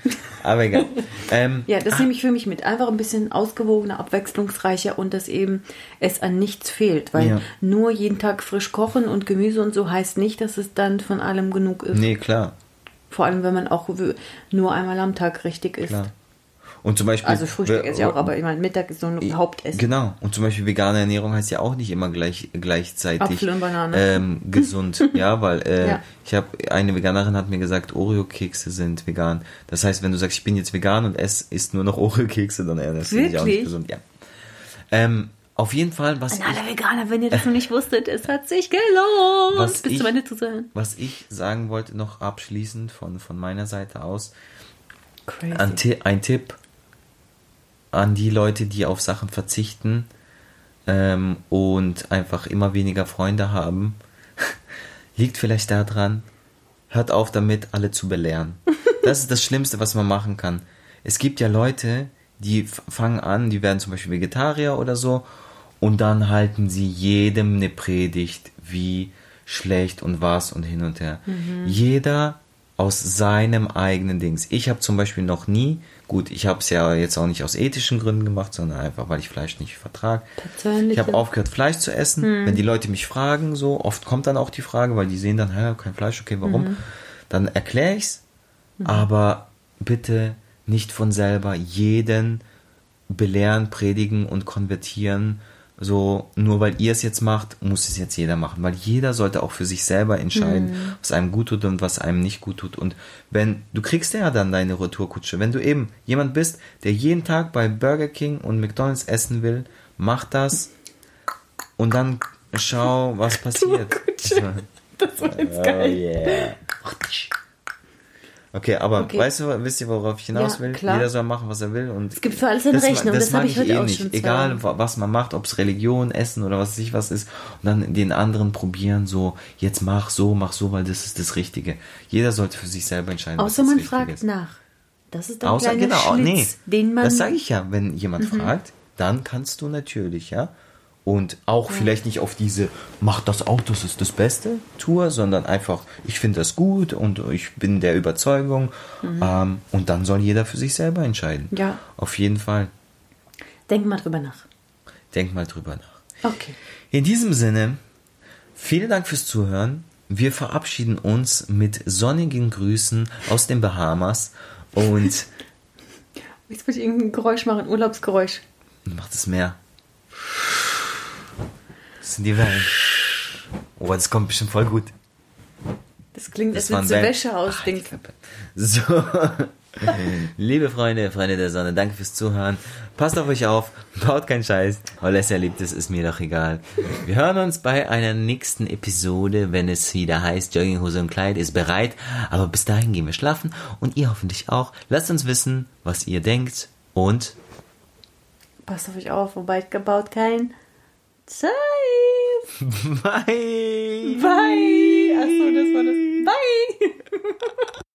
Aber egal. ähm, Ja, das nehme ich für mich mit. Einfach ein bisschen ausgewogener, abwechslungsreicher und dass eben es an nichts fehlt. Weil Ja. nur jeden Tag frisch kochen und Gemüse und so heißt nicht, dass es dann von allem genug ist. nee, klar. Vor allem, wenn man auch nur einmal am Tag richtig isst. Klar. Und zum Beispiel. Also Frühstück esse ich auch, aber ich meine, Mittag ist so ein Hauptessen. Genau. Und zum Beispiel vegane Ernährung heißt ja auch nicht immer gleich gleichzeitig Apfel und Banane. Ähm, gesund. ja, weil äh, Ja. ich habe eine Veganerin hat mir gesagt, Oreo-Kekse sind vegan. Das heißt, wenn du sagst, ich bin jetzt vegan und esse isst nur noch Oreo-Kekse, dann ernährst du dich auch nicht gesund. Ja. Ähm, auf jeden Fall, was An alle Veganer, wenn ihr das noch nicht wusstet, es hat sich gelohnt, Was bis ich- zum Ende zu sein. was ich sagen wollte noch abschließend von, von meiner Seite aus, Crazy. ein, ein Tipp an die Leute, die auf Sachen verzichten ähm, und einfach immer weniger Freunde haben, liegt vielleicht daran, hört auf damit, alle zu belehren. Das ist das Schlimmste, was man machen kann. Es gibt ja Leute, die fangen an, die werden zum Beispiel Vegetarier oder so und dann halten sie jedem eine Predigt, wie schlecht und was und hin und her. Jeder aus seinem eigenen Dings. Ich habe zum Beispiel noch nie, gut, ich habe es ja jetzt auch nicht aus ethischen Gründen gemacht, sondern einfach, weil ich Fleisch nicht vertrage. Ich habe aufgehört, Fleisch zu essen. Wenn die Leute mich fragen, so, oft kommt dann auch die Frage, weil die sehen dann, hä, kein Fleisch, okay, warum? Dann erkläre ich's, aber bitte nicht von selber jeden belehren, predigen und konvertieren. So, nur weil ihr es jetzt macht, muss es jetzt jeder machen. Weil jeder sollte auch für sich selber entscheiden, was einem gut tut und was einem nicht gut tut. Und wenn, du kriegst ja dann deine Retourkutsche. Wenn du eben jemand bist, der jeden Tag bei Burger King und McDonalds essen will, mach das und dann schau, was passiert. Das war jetzt Oh geil. yeah. Okay, aber Okay. weißt du, wisst ihr, worauf ich hinaus Ja, will? klar. Jeder soll machen, was er will. Und Es gibt für alles eine das, Rechnung, das mag habe ich heute auch nicht. schon Egal, was man macht, ob es Religion, Essen oder was weiß ich was ist. Und dann den anderen probieren, so, jetzt mach so, mach so, weil das ist das Richtige. Jeder sollte für sich selber entscheiden, was Außer das man fragt ist. nach. Das ist der Außer, kleine genau, Schlitz, nee, den man... Mhm. das sage ich ja, wenn jemand fragt, dann kannst du natürlich, ja. Und auch vielleicht nicht auf diese, mach das auch, das ist das Beste, Tour, sondern einfach, ich finde das gut und ich bin der Überzeugung. Ähm, und dann soll jeder für sich selber entscheiden. Mhm. Ja. Auf jeden Fall. Denk mal drüber nach. Denk mal drüber nach. Okay. In diesem Sinne, vielen Dank fürs Zuhören. Wir verabschieden uns mit sonnigen Grüßen aus den Bahamas und Jetzt muss ich irgendein Geräusch machen, Urlaubsgeräusch. macht es mehr. Das sind die Wellen. Oh, das kommt bestimmt voll gut. Das klingt, als würdest du Wellen. Wäsche ausdenken. Klappe. So. Liebe Freunde, Freunde der Sonne, danke fürs Zuhören. Passt auf euch auf, baut keinen Scheiß. Alessia liebt es, ist mir doch egal. Wir hören uns bei einer nächsten Episode, wenn es wieder heißt, Jogginghose und Kleid ist bereit. Aber bis dahin gehen wir schlafen und ihr hoffentlich auch. Lasst uns wissen, was ihr denkt und Passt auf euch auf, wobei gebaut kein Zeit. bye. Bye. Achso, das war das. Bye.